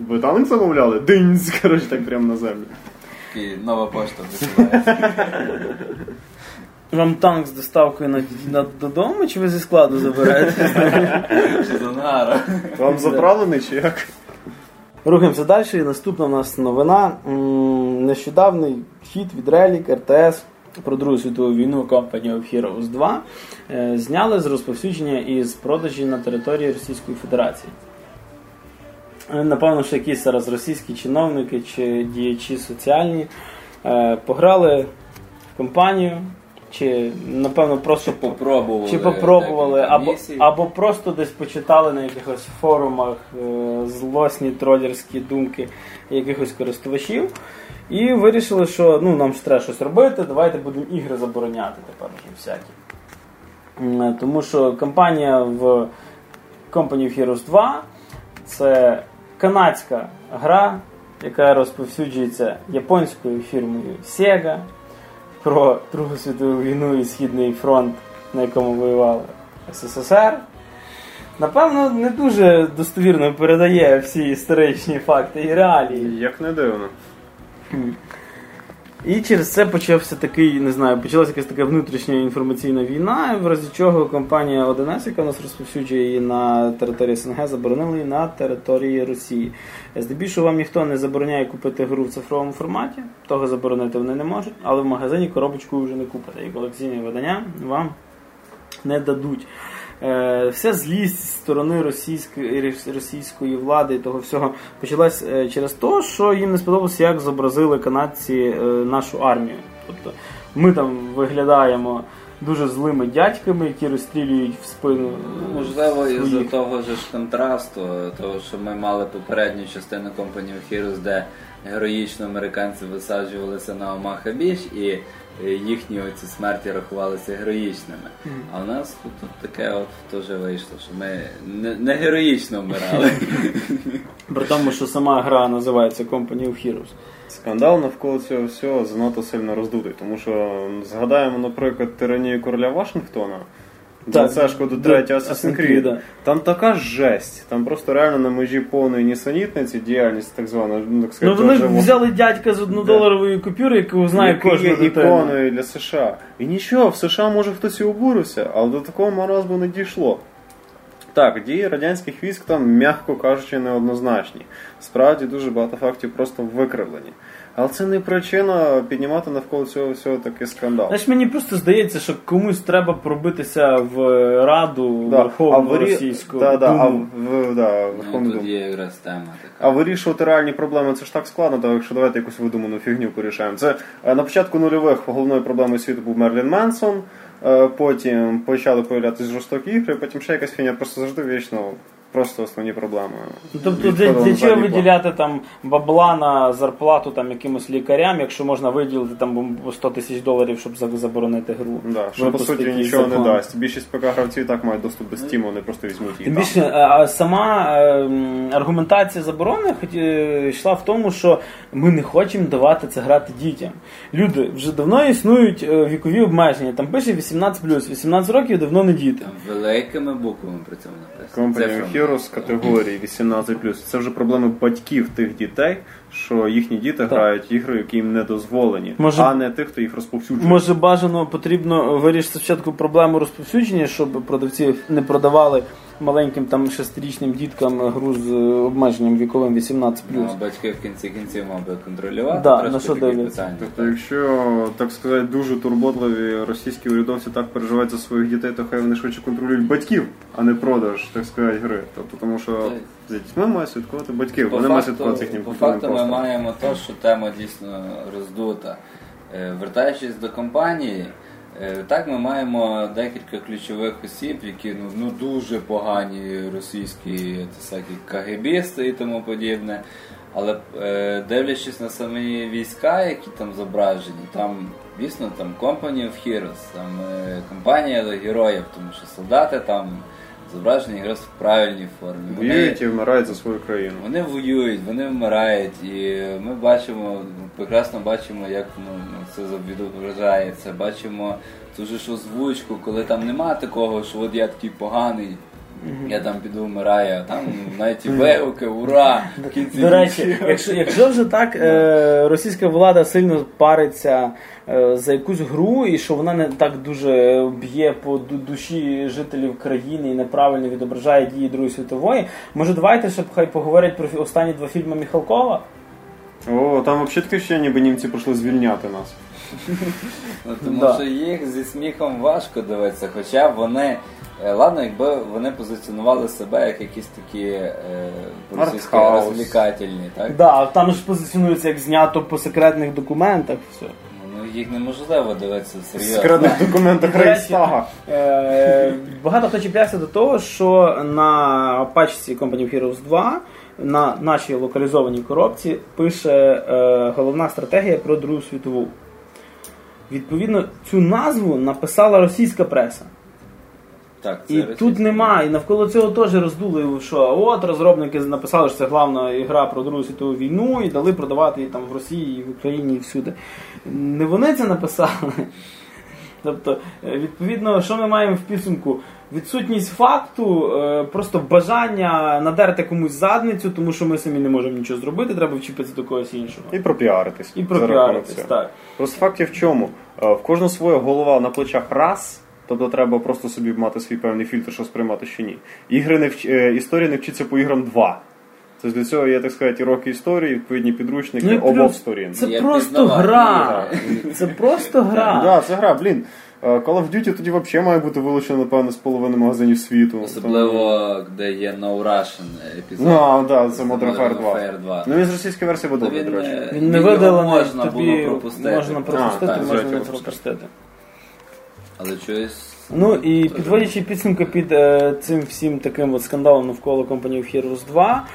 Ви танк замовляли? Динць, коротше, так прямо на землю. такий нова пошта висилається. Вам танк з доставкою на, на додому, чи ви зі складу заберете? Що? Вам заправлений чи як? Рухаємося далі. І наступна у нас новина. Нещодавний хід від Relic РТС про Другу світову війну Company of Heroes 2 е, зняли з розповсюдження і з продажі на території Російської Федерації. Е, Напевно, що якісь зараз російські чиновники чи діячі соціальні е, пограли в компанію, чи напевно просто Попробували. чи попробували, або, або просто десь почитали на якихось форумах е, злосні тролерські думки якихось користувачів. І вирішили, що ну, нам ж треба щось робити, давайте будемо ігри забороняти тепер вже всякі. Тому що компанія в Company of Heroes 2 це канадська гра, яка розповсюджується японською фірмою Sega про Другу світову війну і Східний фронт, на якому воював СССР. Напевно, не дуже достовірно передає всі історичні факти і реалії. Як не дивно. І через це почався такий, не знаю, почалася якась така внутрішня інформаційна війна, в разі чого компанія 11, яка нас розповсюджує її на території СНГ, заборонила її на території Росії. Здебільшого вам ніхто не забороняє купити гру в цифровому форматі, того заборонити вони не можуть, але в магазині коробочку вже не купите. І колекційне видання вам не дадуть. Е, Вся злість з сторони російської, російської влади і того всього почалась е, через те, що їм не сподобалося, як зобразили канадці е, нашу армію. Тобто ми там виглядаємо дуже злими дядьками, які розстрілюють в спину. Можливо, із-за того ж контрасту, того, що ми мали попередню частину Company of Heroes, де героїчно американці висаджувалися на Омаха Біч і їхні оці смерті рахувалися героїчними. А в нас тут, тут таке от теж вийшло, що ми не, не героїчно вмирали. При тому, що сама гра називається Company of Heroes. Скандал навколо цього всього занадто сильно роздутий, тому що згадаємо, наприклад, тиранію короля Вашингтона. Так, коду да, третя Assassin's Creed, да. Там така жесть. Там просто реально на межі повної нісенітниці діяльність, так звана, ну так Ну вони ж взяли дядька з однодоларової купюри, яку знає кожна є дитина. іконою для США. І нічого, в США може хтось і обурився, але до такого маразму не дійшло. Так, дії радянських військ там, м'яко кажучи, неоднозначні. Справді дуже багато фактів просто викривлені. Але це не причина піднімати навколо цього всього такий скандал. Знаєш, мені просто здається, що комусь треба пробитися в Раду Да, Верховну вирі- Російську да, да, а в, да, Ну, Верховну тут Думу. є якраз тема така. А вирішувати реальні проблеми це ж так складно, так якщо давайте якусь видуману фігню порішаємо. Це е, на початку нульових головною проблемою світу був Мерлін Менсон, е, потім почали появлятися жорстокі ігри, потім ще якась фігня, просто завжди вічно просто основні проблеми. Ну, Тобто для, для чого план. виділяти там бабла на зарплату там якимось лікарям, якщо можна виділити там 100 тисяч доларів, щоб заборонити гру? Да, що по суті нічого не дасть. Більшість ПК гравців так мають доступ до Steam, вони просто візьмуть її. Більше а сама е, аргументація заборони е, йшла в тому, що ми не хочемо давати це грати дітям. Люди вже давно існують е, вікові обмеження. Там пише 18 18 років давно не діти. Великими буквами при цьому. Company of Heroes категорії 18+. Це вже проблеми батьків тих дітей, що їхні діти грають ігри, які їм не дозволені, Може- а не тих, хто їх розповсюджує. Може, бажано потрібно вирішити спочатку проблему розповсюдження, щоб продавці не продавали маленьким там шестирічним діткам гру з е, обмеженням віковим 18 Ну, батьки в кінці кінців мав би контролювати Да, на що такі дивляться. питання. Тобто, якщо так сказати, дуже турботливі російські урядовці так переживають за своїх дітей, то хай вони швидше контролюють батьків, а не продаж, так сказати, гри. Тобто, тому що за дітьми мають слідкувати батьків, По вони мають слідкувати їхнім по культурним факту ми простором. маємо те, що тема дійсно роздута. Е, Вертаючись до компанії, так ми маємо декілька ключових осіб, які ну, ну дуже погані російські всякі КГБісти і тому подібне. Але е, дивлячись на самі війська, які там зображені, там дійсно там Company of Heroes, там е, компанія героїв, тому що солдати там зображені якраз в правильній формі. Вони- Воюють і вмирають за свою країну. вони воюють, вони вмирають, і ми бачимо, прекрасно бачимо, як ну, ну, це відображається. Бачимо ту ж озвучку, коли там нема такого, що от я такий поганий, я там піду вмираю, а там навіть і вигуки, ура! В кінці До речі, якщо, якщо вже так е, російська влада сильно париться е, за якусь гру, і що вона не так дуже б'є по душі жителів країни і неправильно відображає дії Другої світової, може давайте, щоб хай поговорять про останні два фільми Міхалкова? О, там взагалі таке ще ніби німці прийшли звільняти нас. Ну, тому Да. що їх зі сміхом важко дивитися, хоча вони. е, Ладно, якби вони позиціонували себе як якісь такі е, російські розвлікательні, так? Да, а там ж позиціонується як знято по секретних документах. Все. Ну їх неможливо дивитися В серйозно. секретних документах Рейхстага. Е, багато хто чіплявся до того, що на пачці Company of Heroes 2 на нашій локалізованій коробці пише е, головна стратегія про Другу світову. Відповідно, цю назву написала російська преса. Так, це І російська. тут немає, і навколо цього теж роздули, що от розробники написали, що це головна ігра про Другу світову війну і дали продавати її там в Росії, і в Україні, і всюди. Не вони це написали. Тобто, е, відповідно, що ми маємо в підсумку? Відсутність факту, е, просто бажання надерти комусь задницю, тому що ми самі не можемо нічого зробити, треба вчепитися до когось іншого. І пропіаритись. І пропіаритись, так. Просто фактів в чому? Е, В кожного своя голова на плечах раз. Тобто треба просто собі мати свій певний фільтр, що сприймати, що ні. Ігри не вч... е, історія не вчиться по іграм два. Тобто для цього є, так сказати, і роки історії, відповідні підручники Ну обох сторін. Це Є просто гра. Це просто гра. Да, це гра, блін. Е, Call of Duty тоді взагалі має бути вилучено, напевно, з половини магазинів світу. Особливо, де є No Russian епізод. Ну, а, да, це Modern Warfare 2. Warfare 2. Ну він з російської версії видали, він, до речі. е, Він не видалений, можна тобі було пропустити. можна пропустити, А, так, можна не пропустити. Але щось. Ну і підводячи підсумки під е, цим всім таким от скандалом навколо Company of Heroes 2, е,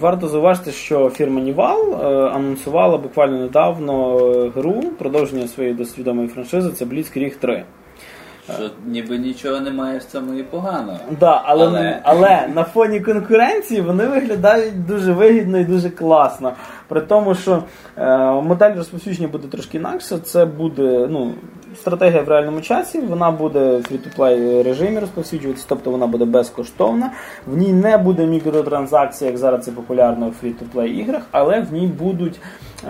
варто зауважити, що фірма Nival е, анонсувала буквально недавно е, гру продовження своєї досить відомої франшизи це Blitzkrieg 3. Що ніби нічого немає в цьому і поганого. Да, але, Але- але на фоні конкуренції вони виглядають дуже вигідно і дуже класно. При тому, що е, модель розповсюдження буде трошки інакше. Це буде ну, стратегія в реальному часі. Вона буде в фрі-то-плей режимі розповсюджуватися, тобто вона буде безкоштовна. В ній не буде мікротранзакцій, як зараз це популярно в фрі-то-плей іграх, але в ній будуть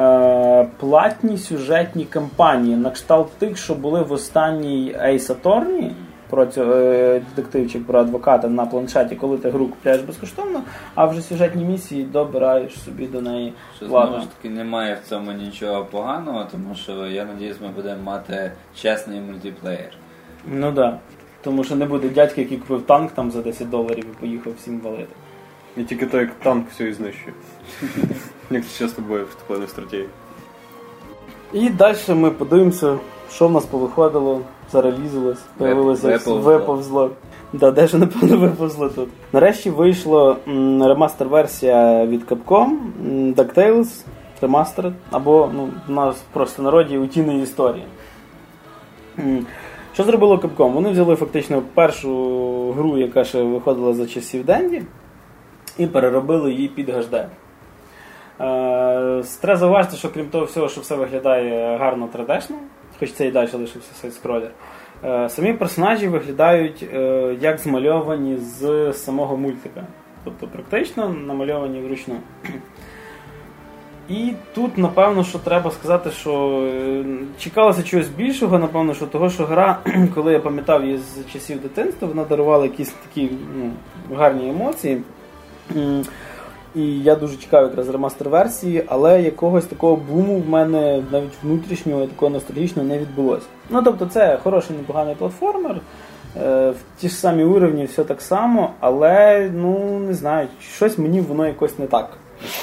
е, платні сюжетні кампанії на кшталт тих, що були в останній Ace Attorney, про е, детективчик про адвоката на планшеті, коли ти гру купляєш безкоштовно, а вже сюжетні місії добираєш собі до неї. Що знову ж таки немає в цьому нічого поганого, тому що я надіюсь, ми будемо мати чесний мультиплеєр. Ну так. Да. Тому що не буде дядька, який купив танк там за 10 доларів і поїхав всім валити. І тільки той, як танк все і знищує. Як це часто буває в такої стратегії. І далі ми подивимося, що в нас повиходило, зарелізилось, появилося виповзло. виповзло. Да, де ж напевно виповзло тут. Нарешті вийшла ремастер-версія від Capcom DuckTales Remastered, або ну, в нас просто народі утіної історії. Що зробило Capcom? Вони взяли фактично першу гру, яка ще виходила за часів Денді, і переробили її під HD. Е, Треба зауважити, що крім того всього, що все виглядає гарно 3D-шно, хоч це і далі лишився сайт-скролер, е, самі персонажі виглядають е, як змальовані з самого мультика. Тобто практично намальовані вручну. І тут, напевно, що треба сказати, що е, чекалося чогось більшого, напевно, що того, що гра, коли я пам'ятав її з часів дитинства, вона дарувала якісь такі ну, гарні емоції. І я дуже чекав якраз ремастер версії, але якогось такого буму в мене навіть внутрішнього, такого ностальгічного не відбулося. Ну тобто, це хороший непоганий платформер, е, в ті ж самі уровні, все так само, але ну не знаю, щось мені воно якось не так.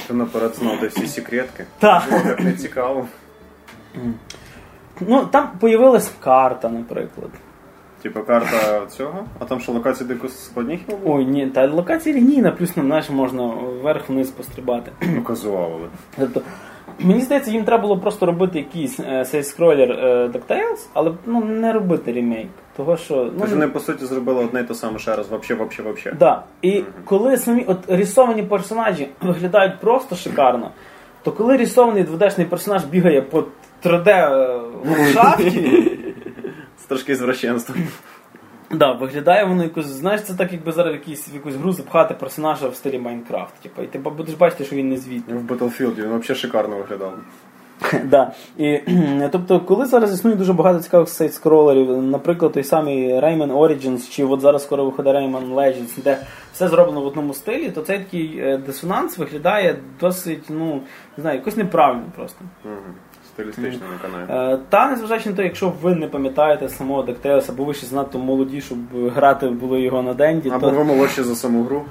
Ти наперед знав, де всі секретки. Так. Не цікаво. Ну там появилась карта, наприклад. Типа карта цього, а там що локації дико складні хіба було? Ой, ні, та локація лінійна, плюс нам знаєш, можна вверх-вниз пострибати. Ну, казували. Тобто, мені здається, їм треба було просто робити якийсь е, сейскролер е, DuckTales, але ну, не робити ремейк. Того, що, ну, Тож вони по суті зробили одне і те саме ще раз, вообще, вообще, вообще. Да. І коли самі от рисовані персонажі виглядають просто шикарно, то коли рисований 2D-шний персонаж бігає по 3D ландшафті, Це трошки звращенство. да, виглядає воно якось, знаєш, це так, якби зараз в якийсь, в якусь гру запхати персонажа в стилі Майнкрафт. Типу, і ти будеш бачити, що він не звідти. В Battlefield він взагалі шикарно виглядав. Да. І, тобто, коли зараз існує дуже багато цікавих сайт-скролерів, наприклад, той самий Rayman Origins, чи от зараз скоро виходить Rayman Legends, де все зроблено в одному стилі, то цей такий е, дисонанс виглядає досить, ну, не знаю, якось неправильно просто. Угу. Стилістично не канає. Е, Та незважаючи на те, якщо ви не пам'ятаєте самого DuckTales, або ви ще занадто молоді, щоб грати було його на денді, Або то ви молодші за саму гру.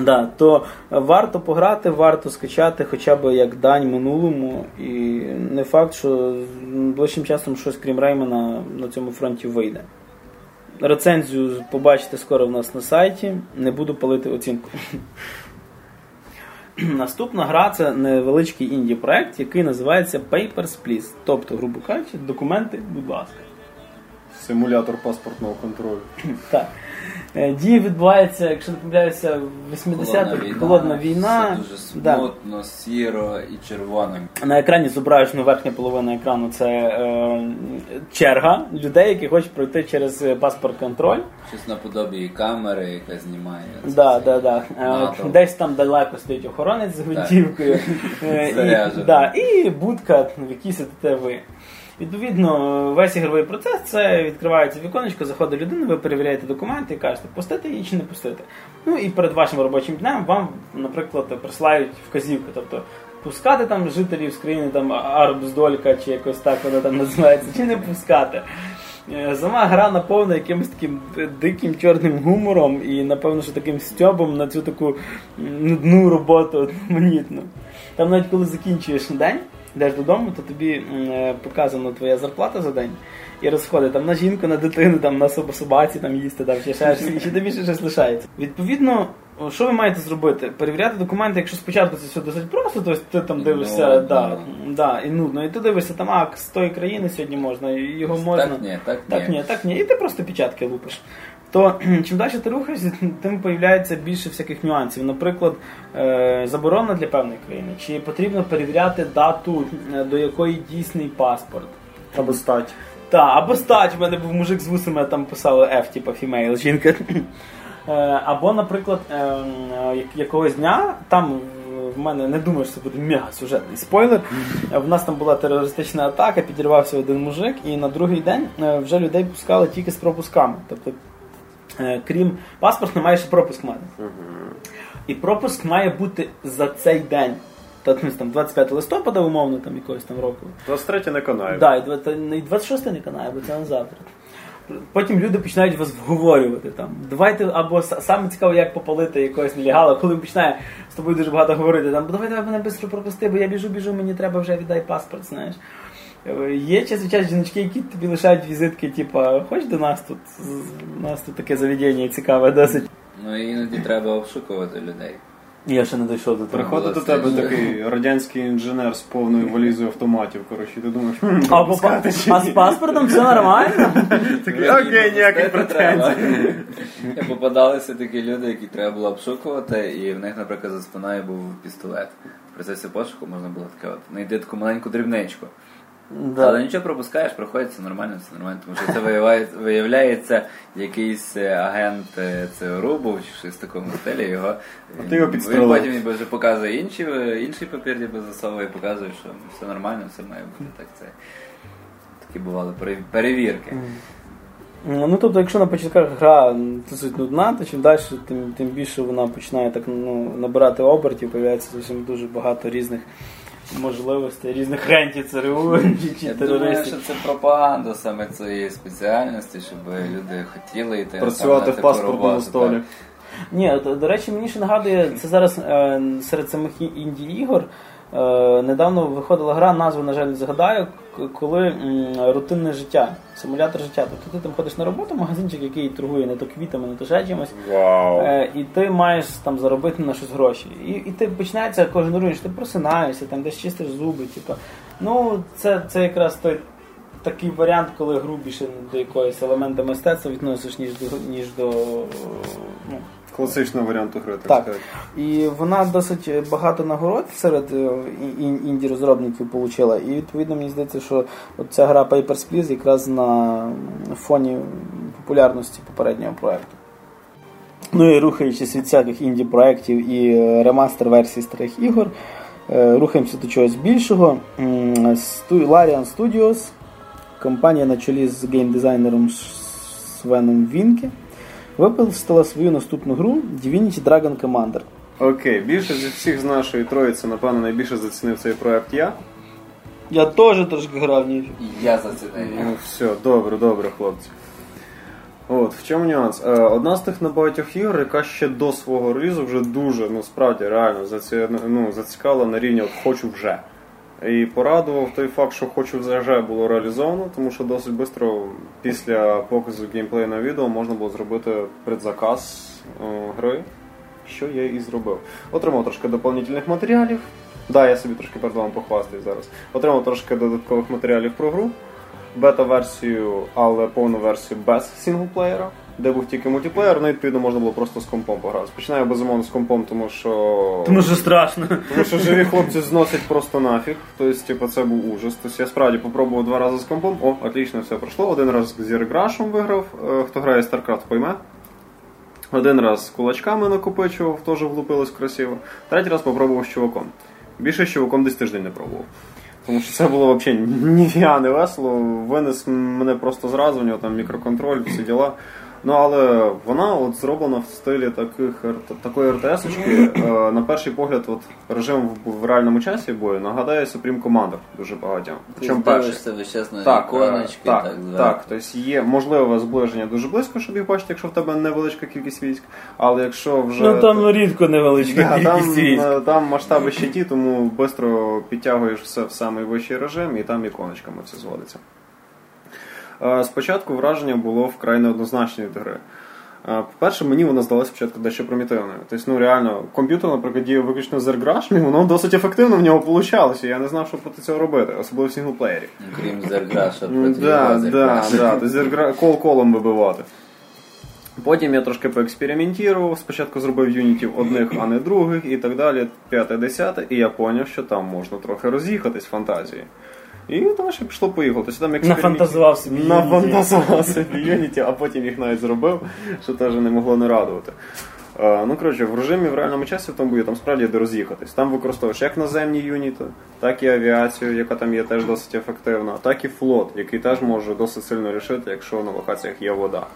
Да, то варто пограти, варто скачати хоча б як дань минулому. І не факт, що ближчим часом щось крім Реймана на цьому фронті вийде. Рецензію побачите скоро в нас на сайті. Не буду палити оцінку. Наступна гра це невеличкий інді проект, який називається Papers, Please. Тобто, грубо кажучи, документи, будь ласка. Симулятор паспортного контролю. Так. Е, Дія відбувається, якщо не помиляюся, в 80-х холодна війна. Все дуже Да. сіро і червоно. На екрані зображена верхня половина екрану це е, черга людей, які хочуть пройти через е, паспорт контроль. Щось наподобі камери, яка знімає. Да, да, да. Е, Десь там далеко стоїть охоронець з гвинтівкою. І, да, і будка, в якій сидите ви. Відповідно, весь ігровий процес це відкривається віконечко, заходить людина, ви перевіряєте документи і кажете, пустити її чи не пустити. Ну і перед вашим робочим днем вам, наприклад, присилають вказівку. Тобто пускати там жителів з країни там Арбздолька, чи якось так вона там називається, чи не пускати. Е, Сама гра наповнена якимось таким диким чорним гумором і, напевно, що таким стьобом на цю таку нудну роботу одноманітну. Там навіть коли закінчуєш день, йдеш додому, то тобі е, показано твоя зарплата за день і розходи там на жінку, на дитину, там на собаці там їсти, там ще ще щось, тобі ще щось лишається. Відповідно, що ви маєте зробити? Перевіряти документи, якщо спочатку це все досить просто, то ти там дивишся, Нудно. да, да, і нудно, і ти дивишся там, а з тої країни сьогодні можна, і його можна. Так ні, так ні. Так, ні, так ні. І ти просто печатки лупиш. То чим далі ти рухаєшся, тим появляється більше всяких нюансів. Наприклад, е, заборона для певної країни, чи потрібно перевіряти дату, е, до якої дійсний паспорт. Або стать. Та, або стать, в мене був мужик з вусами, там писали F, типа фімейл, жінка. Е, Або, наприклад, е, е, як- якогось дня там в- мене не думаю, що це буде мега сюжетний спойлер. В нас там була терористична атака, підірвався один мужик, і на другий день вже людей пускали тільки з пропусками. Тобто, крім паспорта, має ще пропуск мати. І пропуск має бути за цей день. Тобто там 25 листопада, умовно, там якогось там року. 23 не канає. Да, і два- та- і 26 не канає, бо це на завтра. Потім люди починають вас вговорювати там. Давайте, або саме цікаво, як попалити якогось нелегала, коли він починає з тобою дуже багато говорити. Там, давай, давай мене швидко пропусти, бо я біжу, біжу, мені треба вже віддай паспорт, знаєш. Е, Є час від часу жіночки, які тобі лишають візитки, типа, хоч до нас тут, у нас тут таке заведення цікаве досить. Ну іноді треба обшукувати людей. Я ще не дійшов до того. Приходить до тебе такий радянський інженер з повною валізою автоматів, коротше, ти думаєш, хм, А, по- чи а з паспортом все нормально? Такий, окей, ніяких претензій. Попадалися такі люди, які треба було обшукувати, і в них, наприклад, за спиною був пістолет. В процесі пошуку можна було таке от знайти таку маленьку дрібничку. Але нічого пропускаєш, проходить, все нормально, все нормально, тому що це виявляє- виявляється якийсь е, агент е, ЦРУ був чи щось в такому стилі. Його ти його він потім він вже показує інші, е, інший папір, ніби засовує, показує, що все нормально, все має бути так. Це такі бували перевірки. Ну тобто, якщо на початках гра досить нудна, то чим далі, тим, тим більше вона починає так ну, набирати обертів, появляється зовсім дуже багато різних можливостей, різних рентів ЦРУ чи, чи Я думаю, що це пропаганда саме цієї спеціальності, щоб люди хотіли йти Працювати в таку паспортному столі. Ні, до, до речі, мені ще нагадує, це зараз е, серед самих інді ігор. Е, недавно виходила гра, назву, на жаль, не згадаю, коли м, рутинне життя, симулятор життя. Тобто ти там ходиш на роботу, магазинчик, який торгує не то квітами, не то ще чимось. Вау. Е, і ти маєш там заробити на щось гроші. І, і ти починається кожен день, ти просинаєшся, там десь чистиш зуби. Типу. Ну, це, це якраз той такий варіант, коли гру більше до якоїсь елемента мистецтва відносиш, ніж до ніж до. Ну, Класичного варіанту гри, так, Так. і вона досить багато нагород серед е, інді-розробників отримала. І відповідно мені здається, що от ця гра Papers, Please якраз на фоні популярності попереднього проекту. Ну і рухаючись від всяких інді-проєктів і е, ремастер версій старих ігор, е, рухаємося до чогось більшого. Larian Studios, компанія на чолі з геймдизайнером Свеном Вінке, випустила свою наступну гру Divinity Dragon Commander. Окей, більше зі всіх з нашої троїці, напевно, найбільше зацінив цей проект я. Я теж трошки грав в ній. І Я зацінив. Ну все, добре, добре, хлопці. От, в чому нюанс? Е, одна з тих небагатьох ігор, яка ще до свого релізу вже дуже, ну справді реально заці... ну, зацікавила на рівні от хочу вже. І порадував той факт, що хочу вже було реалізовано, тому що досить швидко після показу геймплею на відео можна було зробити предзаказ е, гри, що я і зробив. Отримав трошки доповнительних матеріалів. Да, я собі трошки перед вами похвастаю зараз. Отримав трошки додаткових матеріалів про гру, бета-версію, але повну версію без single player'а, де був тільки мультиплеєр, ну відповідно можна було просто з компом пограти. Починаю безумовно з компом, тому що. Тому що страшно. Тому що живі хлопці зносять просто нафіг. Тобто, типу, це був ужас. Тобто я справді попробував два рази з компом. О, отлично, все пройшло. Один раз з Zerg rush'ем виграв. Е, Хто грає StarCraft пойме. Один раз з кулачками накопичував, теж влупилось красиво. Третій раз попробував з чуваком. Більше з чуваком десь тиждень не пробував. Тому що це було взагалі ніфіга не весело. Винес мене просто зразу, у нього там мікроконтроль, всі діла. Ну але вона от зроблена в стилі таких такої РТС-очки. Е, на перший погляд, от режим в, в реальному часі бою нагадає Supreme Commander дуже багатьом. Причому перший. час Так, іконочки, е, так, так, так. Тобто є можливе зближення дуже близько, щоб їх бачити, якщо в тебе невеличка кількість військ. Але якщо вже Ну там рідко невеличка Да, там, військ. е, там масштаби ще ті, тому швидко підтягуєш все в самий вищий режим і там іконочками все зводиться. Спочатку враження було вкрай неоднозначне від гри. По-перше, мені вона здалася спочатку дещо примітивною. Тобто, ну реально, комп'ютер, наприклад, діє виключно з і воно досить ефективно в нього получалося. Я не знав, що проти цього робити, особливо в сінглплеєрі. Крім Зерграша проти Да, да, Зерграша. да. Зергра- кол колом вибивати. Потім я трошки поекспериментував, спочатку зробив юнітів одних, а не других, і так далі, п'яте, десяте, і я зрозумів, що там можна трохи роз'їхатись фантазії. І тому ще пішло поїхало. Тобто, там експеримент- Нафантазував собі Нафантазував собі юніті, а потім їх навіть зробив, що теж не могло не радувати. Е, ну, коротше, в режимі в реальному часі в тому бою там справді де роз'їхатись. Там використовуєш як наземні юніти, так і авіацію, яка там є теж досить ефективна, так і флот, який теж може досить сильно рішити, якщо на локаціях є вода.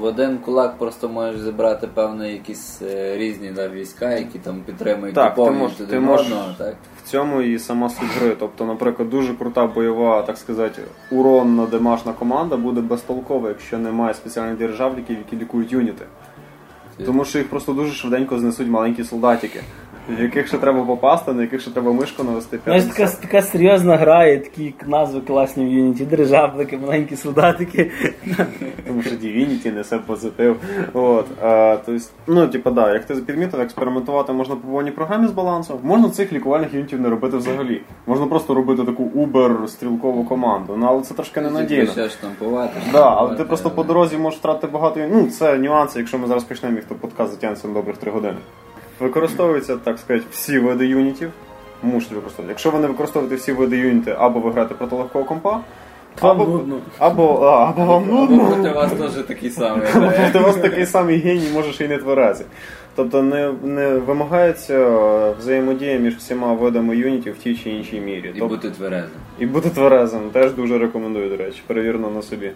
В один кулак просто можеш зібрати певні якісь е, різні да, війська, які там підтримують Так, ти можеш- один ти можеш- одного, так? В цьому і сама суть гри. Тобто, наприклад, дуже крута бойова, так сказати, уронна демашна команда буде безтолкова, якщо немає спеціальних державників, які лікують юніти. Тому що їх просто дуже швиденько знесуть маленькі солдатики, в яких ще треба попасти, на яких ще треба мишку навести. Знаєш, така, така серйозна гра, і такі назви класні в Unity. Державники, маленькі солдатики. Тому що Divinity несе позитив. От, а, то есть, ну, типа, да, як ти підмітив, експериментувати можна по повній програмі з балансом. Можна цих лікувальних юнітів не робити взагалі. Можна просто робити таку убер стрілкову команду. Ну, але це трошки ненадійно. Ще штампувати. Да, але ти просто по дорозі можеш втратити багато. Ну, це нюанси, якщо ми зараз почнемо їх, то подкаст затягнеться на добрих 3 години. Використовуються, так сказати, всі види юнітів. Мусять використовувати. Якщо ви не використовуєте всі види юніти, або ви граєте проти легкого компа, або, нудно. або, а, або вам Або проти вас теж такий самий. Проти вас такий самий геній, можеш і не тверези. Тобто не, не вимагається взаємодія між всіма видами юнітів в тій чи іншій мірі. І Тобто- бути тверезим. і бути тверезим теж дуже рекомендую, до речі, перевірено на собі.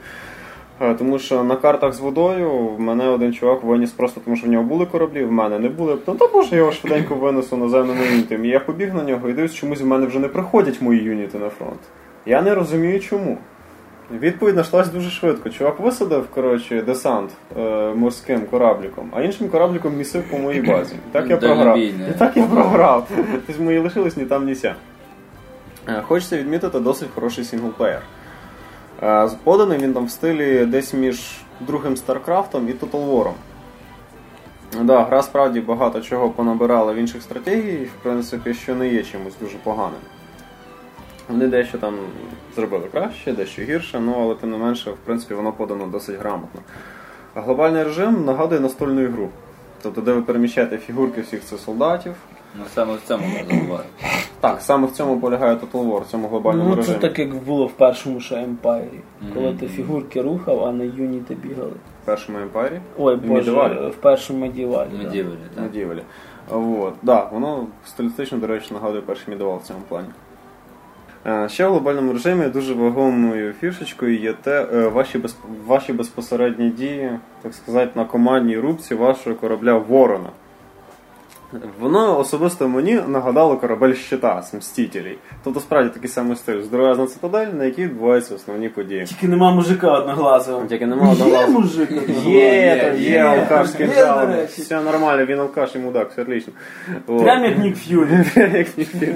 Е, Тому що на картах з водою в мене один чувак виніс просто тому, що в нього були кораблі, в мене не були. Ну то боже, я його швиденько винесу наземним юнітом. І я побіг на нього і дивлюсь, чомусь в мене вже не приходять мої юніти на фронт. Я не розумію чому. Відповідь знайшлась дуже швидко. Чувак висадив коротше, десант е, морським корабліком, а іншим корабліком місив по моїй базі. І так я програв. І так я програв. Тобто мої лишились ні там, ні ся. Е, Хочеться відмітити досить хороший single player. Е, Поданий він там в стилі десь між другим StarCraft'ом і Total War. Да, гра справді багато чого понабирала в інших стратегій, в принципі, що не є чимось дуже поганим. Вони дещо там зробили краще, дещо гірше, ну але тим не менше, в принципі, воно подано досить грамотно. Глобальний режим нагадує настольну ігру. Тобто, де ви переміщаєте фігурки всіх цих солдатів. Ну саме в цьому можна говорити. Так, саме в цьому полягає Total War, в цьому глобальному Ну, це режимі. так як було в першому ще Емпайрі. Коли ти фігурки рухав, а не юніти бігали. В першому емпайрі. Ой, В боже, в першому медівалі. На так. Дівелі. Вот. Да, воно стилістично, до речі, нагадує перший мідувал в цьому плані. Е, Ще в глобальному режимі дуже вагомою фішечкою є те, е, ваші, без, ваші безпосередні дії, так сказати, на командній рубці вашого корабля Ворона. Воно особисто мені нагадало корабель щита з Мстителей. Тобто справді такий самий стиль. Здоровезна цитадель, на якій відбуваються основні події. Тільки нема мужика одноглазого. Тільки нема одного Є мужик Є, там є є. алкаш з Є, кинжалом. до речі. Все нормально, він алкаш і мудак, все отлично. Прям як Нік Ф'юрі. Як ніхто.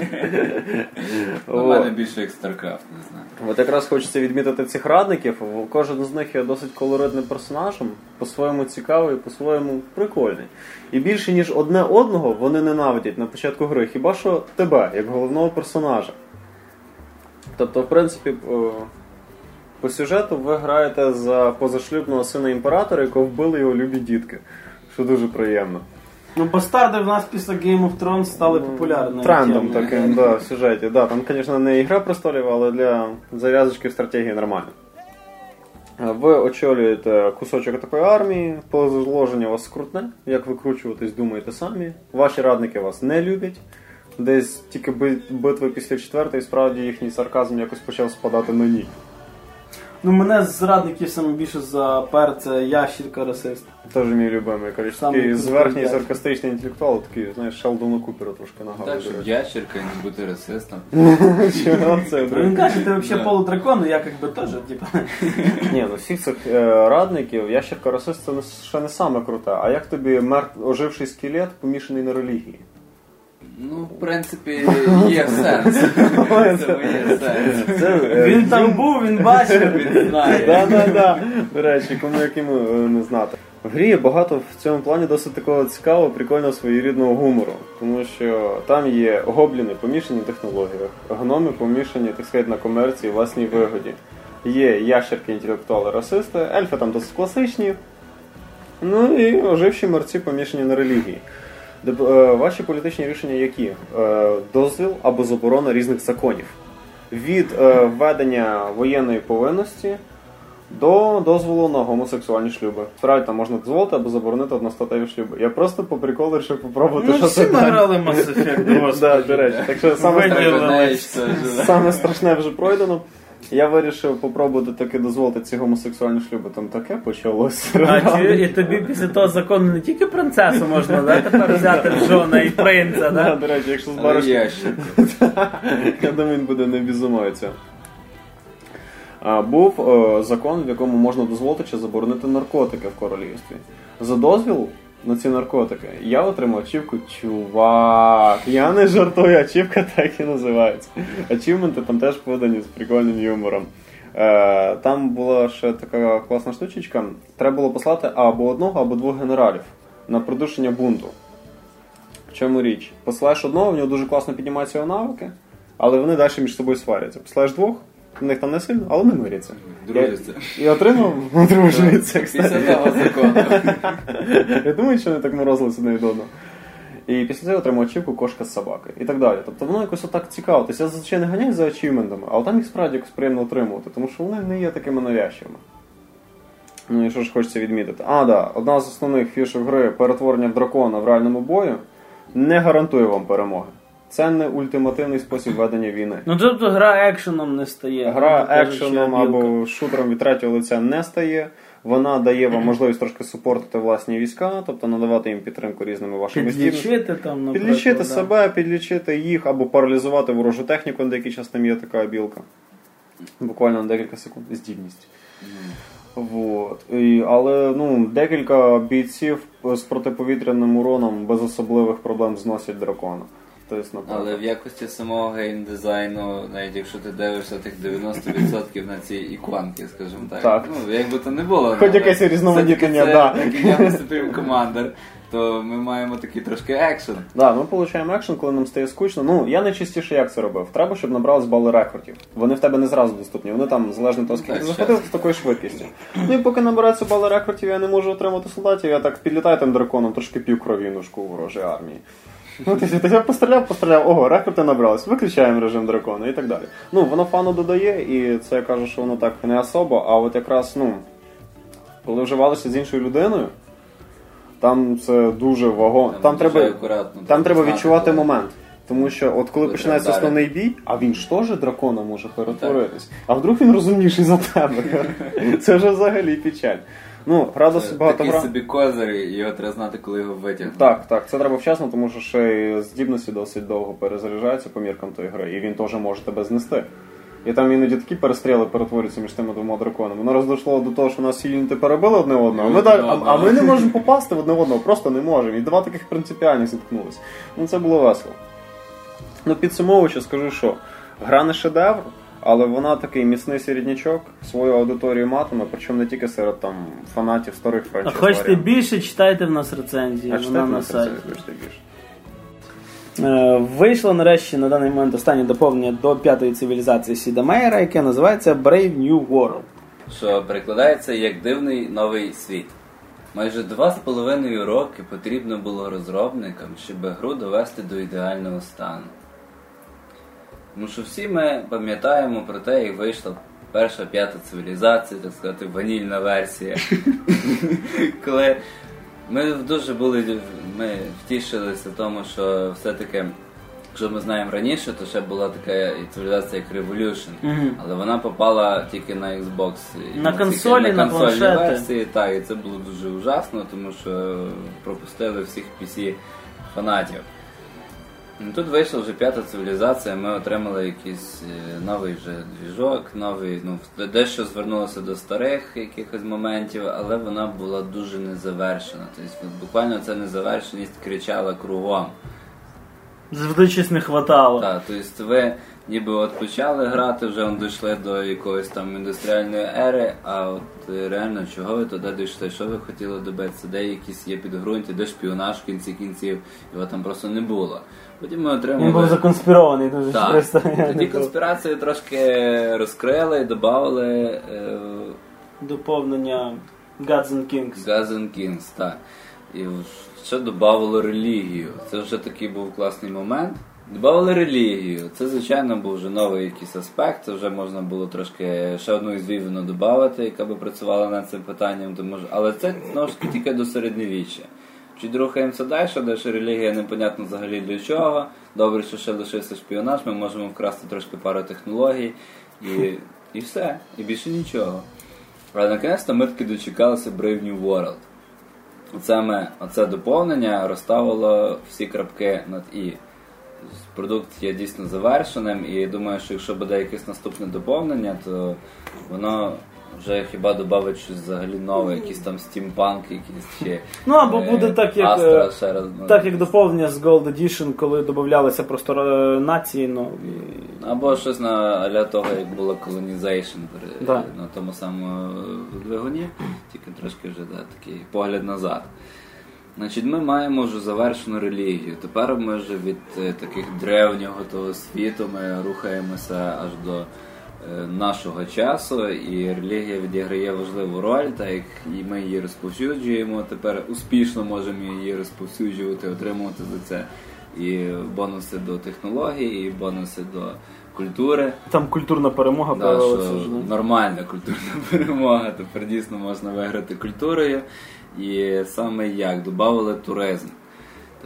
У мене більше як StarCraft, не знаю. От якраз хочеться відмітити цих радників. Кожен з них є досить колоритним персонажем, по-своєму цікавий, по-своєму прикольний. І більше ніж одне одного вони ненавидять на початку гри, хіба що тебе, як головного персонажа. Тобто, в принципі, по сюжету ви граєте за позашлюбного сина імператора, якого вбили його любі дітки. Що дуже приємно. Ну, бастарди в нас після Game of Thrones стали популярними. Трендом таким, да, в сюжеті. Да, там, звісно, не ігра престолів, але для зав'язочки в стратегії нормально. Е, Ви очолюєте кусочок такої армії, положення у вас скрутне, як викручуватись, думаєте самі. Ваші радники вас не люблять. Десь тільки би- битви після четвертої, справді їхній сарказм якось почав спадати на ні. Ну, мене з зрадників саме більше запер це ящірка расист. Теж мій любимий. Коротше, такий крутий зверхній саркастичний інтелектуал, такий, знаєш, Шелдону Купера трошки Так, нагадує. щоб ящерка не бути расистом. Чого це, Він каже, ти взагалі полудракон, ну я як би теж, типа. Ні, ну всіх цих е, радників, ящерка расист це не, ще не саме круте. А як тобі мертв оживший скелет, помішаний на релігії? Ну, в принципі, є сенс. В є сенс. Е, Він там був, він бачив. Він знає. Да, да, да. До речі, кому яким е, не знати. В грі є багато в цьому плані досить такого цікавого, прикольного своєрідного гумору. Тому що там є гобліни помішані на технологіях, гноми помішані, так сказати, на комерції, власній вигоді. Є ящерки, інтелектуали, расисти, ельфи там досить класичні. Ну і оживші мерці помішані на релігії. Е, Ваші політичні рішення які? Е, Дозвіл або заборона різних законів. Від е, введення воєнної повинності до дозволу на гомосексуальні шлюби. Справді там можна дозволити або заборонити одностатеві шлюби. Я просто по приколу вирішив попробувати, Ну, що всі це. ми грали Mass Effect, до речі. Так що саме страшне вже пройдено. Я вирішив попробувати таки дозволити ці гомосексуальні шлюби. Там таке почалося. А чи і тобі після того закону не тільки принцесу можна, да, тепер взяти в жона і принца, Да, да? до речі, якщо збереш ящерка. Я думаю, він буде не бізумається. А, Був е, закон, в якому можна дозволити чи заборонити наркотики в королівстві. За дозвіл на ці наркотики я отримав ачівку чувак. Я не жартую, ачівка так і називається. Ачівменти там теж подані з прикольним юмором. Е, там була ще така класна штучечка. Треба було послати або одного, або двох генералів на придушення бунту. В чому річ? Посилаєш одного, в нього дуже класно піднімаються його навики, але вони далі між собою сваряться. Посилаєш двох, в них там не сильно, але вони миряться. Дружиться. І отримав, одружується. Кстати. Я думаю, що вони так морозилися не від одного. І після цього отримав ачівку кошка з собакою і так далі. Тобто воно якось отак цікаво. Тобто я зазвичай не ганяю за ачівментами, але там їх справді якось приємно отримувати, тому що вони не є такими навязчивими. Ну і що ж хочеться відмітити? А, да, одна з основних фішок гри перетворення в дракона в реальному бою не гарантує вам перемоги. Це не ультимативний спосіб ведення війни. Ну тобто гра екшеном не стає. Гра Ну, екшеном або шутером від третього лиця не стає. Вона дає вам можливість трошки супортити власні війська, тобто надавати їм підтримку різними вашими. Підлічити там, наприклад. Підлічити да. себе, підлічити їх або паралізувати ворожу техніку, на деякий час там є така білка. Буквально на декілька секунд. Здібність. Вот. І, але ну, декілька бійців з протиповітряним уроном без особливих проблем зносять дракона. Тобто, наприклад, Але в якості самого геймдизайну, навіть якщо ти дивишся тих 90% на ці іконки, скажімо так. Так. Ну, як би то не було. Хоч якесь різноманітнення, да. Як я виступив командир, то ми маємо такий трошки екшен. Да, ми отримуємо екшен, коли нам стає скучно. Ну, я найчастіше як це робив. Треба, щоб набрались бали рекордів. Вони в тебе не зразу доступні, вони там залежно від того, скільки ти щас. з такою швидкістю. Ну і поки набираються бали рекордів, я не можу отримати солдатів, я так підлітаю тим драконом, трошки п'ю кровінушку у ворожій армії. Ну, ти, ти, я постріляв, постріляв, ого, рекорди набрались, виключаємо режим дракона і так далі. Ну, воно фану додає, і це я кажу, що воно так не особо, а от якраз, ну, коли вживалося з іншою людиною, там це дуже вагомо. Там, дуже треба, акуратно, там треба відчувати коли- момент. Тому що от коли Коли починається основний бій, а він ж теж дракона може перетворитись. А вдруг він розумніший за тебе. Це вже взагалі печаль. Ну, гра Це багато Такий гра. собі козир, і його треба знати, коли його витягнути. Так, так, це треба вчасно, тому що ще й здібності досить довго перезаряджаються по міркам тої гри, і він теж може тебе знести. І там іноді такі перестріли перетворюються між тими двома драконами. Воно раз дійшло до того, що нас юніти перебили одне одного. Ми далі, а, а ми не можемо попасти в одне одного, просто не можемо. І два таких принципіальних зіткнулися. Ну це було весело. Ну, підсумовуючи, скажу, що гра не шедевр, але вона такий міцний середнячок, свою аудиторію матиме, причому не тільки серед там фанатів старих А хочете більше, читайте в нас рецензії. А читайте на сайті. Хочете більше. Е, Вийшло нарешті на даний момент останнє доповнення до п'ятої цивілізації Сіда Мейера, яке називається Brave New World. що перекладається як дивний новий світ. Майже два з половиною роки потрібно було розробникам, щоб гру довести до ідеального стану. Тому що всі ми пам'ятаємо про те, як вийшла перша п'ята цивілізація, так сказати, ванільна версія. Коли ми дуже були ми втішилися тому, що все-таки Якщо ми знаємо раніше, то ще була така цивілізація як Revolution, але вона попала тільки на Xbox. На консолі, на консольні планшети. версії, так, і це було дуже ужасно, тому що пропустили всіх PC фанатів. Ну, Тут вийшла вже п'ята цивілізація, ми отримали якийсь е, новий вже двіжок, новий, ну, дещо звернулося до старих якихось моментів, але вона була дуже незавершена. Тобто буквально ця незавершеність кричала кругом. Завжди щось не хватало. Так, тобто ви ніби от почали грати, вже дійшли до якоїсь там індустріальної ери, а от е, реально чого ви туди дійшли, що ви хотіли добитися, де якісь є підґрунті, де шпіонаж в кінці кінців, його там просто не було. Потім ми отримали. Він був законспірований дуже Так. просто. Тоді конспірацію трошки розкрили і додали е, Доповнення Gods and Kings. Газен Кінгс, так. І ще додавало релігію. Це вже такий був класний момент. Добавили релігію. Це, звичайно, був вже новий якийсь аспект. Це вже можна було трошки ще одну із Вівну додати, яка би працювала над цим питанням. Тому що... Але це знову ж таки тільки до середньовіччя. Чуть рухаємося далі, де ще релігія непонятно взагалі для чого. Добре, що ще лишився шпіонаж, ми можемо вкрасти трошки пару технологій і, і все. І більше нічого. Але наконець-то ми таки дочекалися Brave New World. Оце, ми, доповнення розставило всі крапки над І. Продукт є дійсно завершеним, і думаю, що якщо буде якесь наступне доповнення, то воно вже хіба додавить щось взагалі нове, якийсь там стімпанк, якийсь ще. Ну, або е, буде так, як, Астра е, ще раз. ну, Так як доповнення з Gold Edition, коли додавалися просто е, нації нові. Або щось на аля того, як було Colonization при- Да. на тому самому двигуні, тільки трошки вже да, такий погляд назад. Значить, ми маємо вже завершену релігію. Тепер ми вже від таких древнього того світу ми рухаємося аж до нашого часу, і релігія відіграє важливу роль, так як і ми її розповсюджуємо. Тепер успішно можемо її розповсюджувати, отримувати за це і бонуси до технологій, і бонуси до культури. Там культурна перемога Да, що нормальна культурна перемога. Тепер дійсно можна виграти культурою. І саме як додали туризм.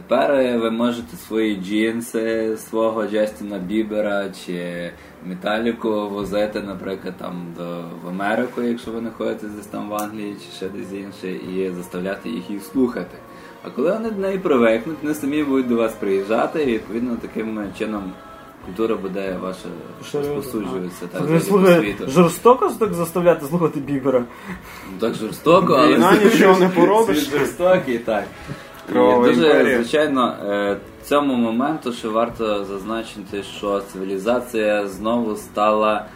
Тепер е, ви можете свої джинси, свого Джастіна Бібера чи Металіку возити, наприклад, там до в Америку, якщо ви знаходитесь десь там в Англії чи ще десь інше, і заставляти їх їх слухати. А коли вони до неї привикнуть, вони самі будуть до вас приїжджати, і відповідно таким чином культура буде ваша розпосуджуватися так, по світу. жорстоко так заставляти слухати Бібера. Ну, Так жорстоко, але нічого не поробиш. Жорстокий, так. Кровава І дуже, імперія. звичайно, е, цьому моменту ще варто зазначити, що цивілізація знову стала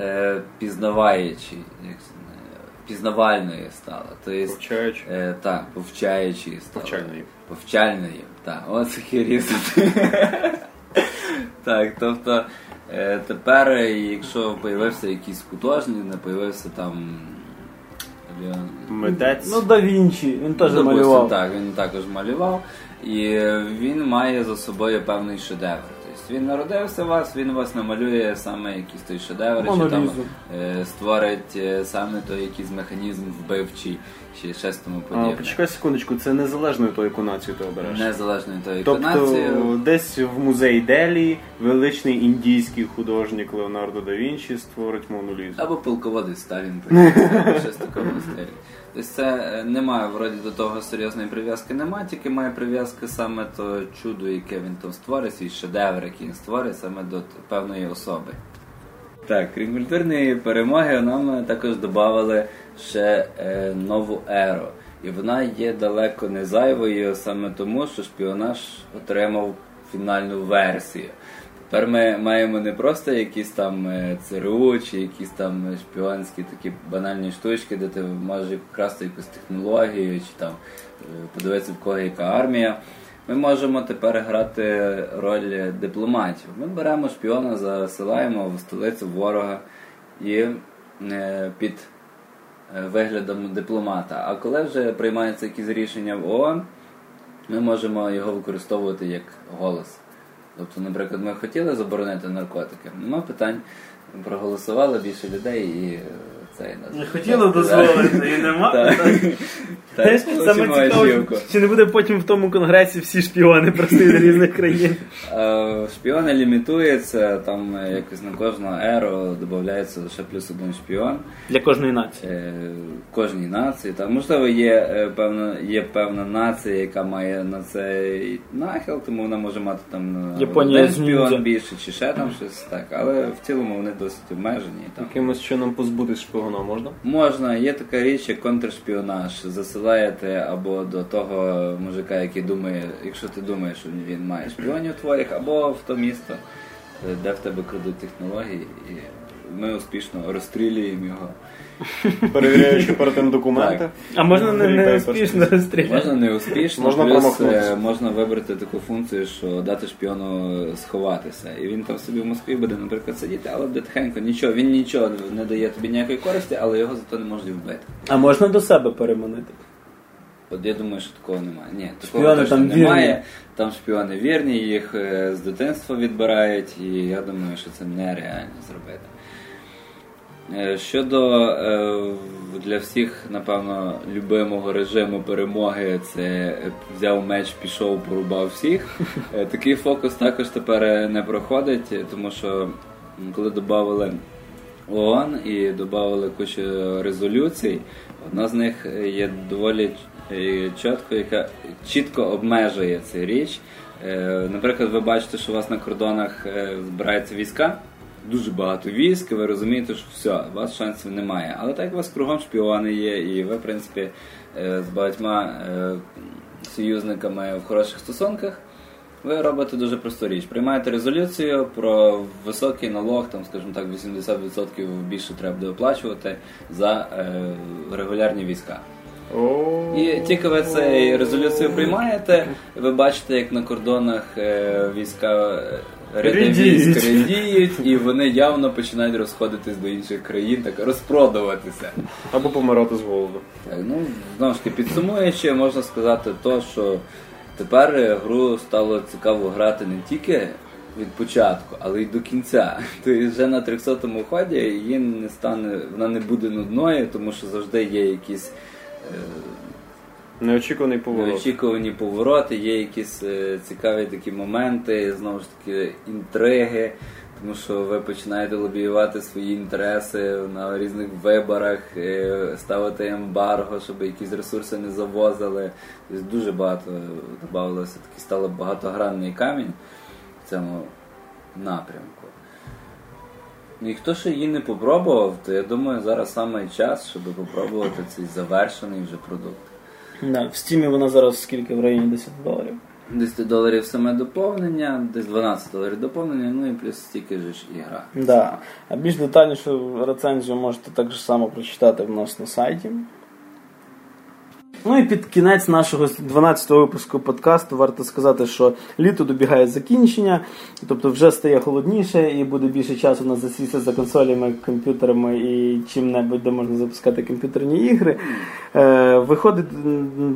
е, пізнаваючи, як це, е, пізнавальною стала. Тобто, Повчаючи. е, так, повчаючою стала. Повчальною. Повчальною, так, ось різати. Так, тобто е, тепер, е, якщо появився якийсь художник, не появився там. Митець. Ну, да Вінчі, він теж Допустим, малював. Так, він також малював. І він має за собою певний шедевр. Він народився у вас, він вас намалює саме якийсь той шедевр, чи там е, створить е, саме той якийсь механізм вбивчий, чи щось тому А, почекай секундочку, це незалежно від тої націю ти обереш. Незалежно від тої Тобто інтонації. десь в музеї Делі величний індійський художник Леонардо да Вінчі створить Мону Лізу. Або полководець Сталін щось в такому стилі. Тобто це е, немає вроді до того серйозної прив'язки, немає, тільки має прив'язки саме до чуду, яке він там створить, свій шедевр, який він створить саме до певної особи. Так, крім культурної перемоги, нам також додали ще е, нову еру. І вона є далеко не зайвою саме тому, що шпіонаж отримав фінальну версію. Тепер ми маємо не просто якісь там е, ЦРУ чи якісь там шпіонські такі банальні штучки, де ти можеш вкрасти якусь технологію, чи там е, подивитися в кого яка армія. Ми можемо тепер грати роль дипломатів. Ми беремо шпіона, засилаємо в столицю ворога і е, під виглядом дипломата. А коли вже приймаються якісь рішення в ООН, ми можемо його використовувати як голос. Тобто, наприклад, ми хотіли заборонити наркотики, нема питань, проголосували більше людей і е. Не хотіло дозволити, і нема. Так. Саме цікаво, чи не буде потім в тому конгресі всі шпіони просто з різних країн. Е, Шпіони лімітуються, там е, якось на кожну еру додається лише плюс один шпіон. Для кожної нації. Е, кожній нації. Там, можливо, є певна, є певна нація, яка має на цей нахил, тому вона може мати там Японія один шпіон більше, чи ще там щось так. Але в цілому вони досить обмежені. Якимось чином позбутись шпигуна можна? Можна, є така річ, як контршпіонаж. Засилаєте або до того мужика, який думає, якщо ти думаєш, що він має шпіонів твоїх, або в то місто, е, де в тебе крадуть технології, і ми успішно розстрілюємо його. Перевіряючи перед тим документи. Так. А можна не, не успішно розстріляти. Можна не успішно, Можна плюс е, можна вибрати таку функцію, що дати шпіону сховатися. І він там собі в Москві буде, наприклад, сидіти, але буде тихенько, нічого, він нічого не дає тобі ніякої користі, але його зато не можуть вбити. А можна до себе переманити. От я думаю, що такого немає. Ні, Шпіони такого точно там немає. вірні. Там шпіони вірні, їх е, з дитинства відбирають, і я думаю, що це нереально зробити. Е, Щодо е, для всіх, напевно, любимого режиму перемоги, це е, взяв меч, пішов, порубав всіх. Такий фокус також тепер не проходить, тому що коли додали ООН і додали кучу резолюцій, одна з них є доволі чітко, яка чітко обмежує цю річ. Наприклад, ви бачите, що у вас на кордонах збираються війська. Дуже багато військ, ви розумієте, що все, у вас шансів немає. Але так у вас кругом шпіони є, і ви, в принципі, е, з багатьма е, союзниками в хороших стосунках, ви робите дуже просту річ. Приймаєте резолюцію про високий налог, там, скажімо так, 80% більше треба буде оплачувати за е, регулярні війська. І тільки ви цю резолюцію приймаєте, ви бачите, як на кордонах е, війська е, ряди Рідіють. радіють, і вони явно починають розходитись до інших країн, так розпродуватися. Або помирати з голоду. Так, ну, знову ж таки, підсумуючи, можна сказати то, що тепер е, гру стало цікаво грати не тільки від початку, але й до кінця. Тобто вже на 300-му ході її не стане, вона не буде нудною, тому що завжди є якісь. Неочікуваний поворот. Неочікувані повороти, є якісь е, цікаві такі моменти, знову ж таки, інтриги, тому що ви починаєте лобіювати свої інтереси на різних виборах, е, ставити ембарго, щоб якісь ресурси не завозили. Тобто дуже багато додавалося, такий стало багатогранний камінь в цьому напрямку. Ну, І хто ще її не попробував, то я думаю, зараз саме час, щоб попробувати цей завершений вже продукт. Да, в стімі вона зараз скільки в районі 10 доларів. 10 доларів саме доповнення, десь 12 доларів доповнення, ну і плюс стільки ж ігра. гра. Да. А більш детальнішу рецензію можете так само прочитати в нас на сайті. Ну і під кінець нашого 12-го випуску подкасту варто сказати, що літо добігає закінчення, тобто вже стає холодніше і буде більше часу на засісти за консолями, комп'ютерами і чим-небудь, де можна запускати комп'ютерні ігри. Е, виходить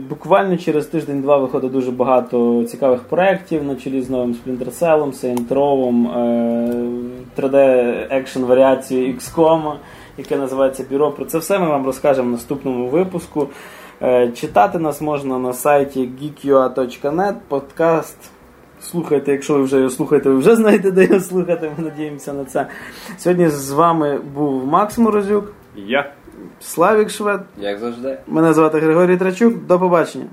буквально через тиждень-два виходить дуже багато цікавих проєктів на чолі з новим Splinter Cell, Saint Row, е, 3D екшн варіацією XCOM, яке називається Бюро. Про це все ми вам розкажемо в наступному випуску. Е, Читати нас можна на сайті geekua.net, подкаст. Слухайте, якщо ви вже його слухаєте, ви вже знаєте, де його слухати. Ми надіємося на це. Сьогодні з вами був Макс Морозюк, Я. Славік Швед. Як завжди. Мене звати Григорій Трачук. До побачення.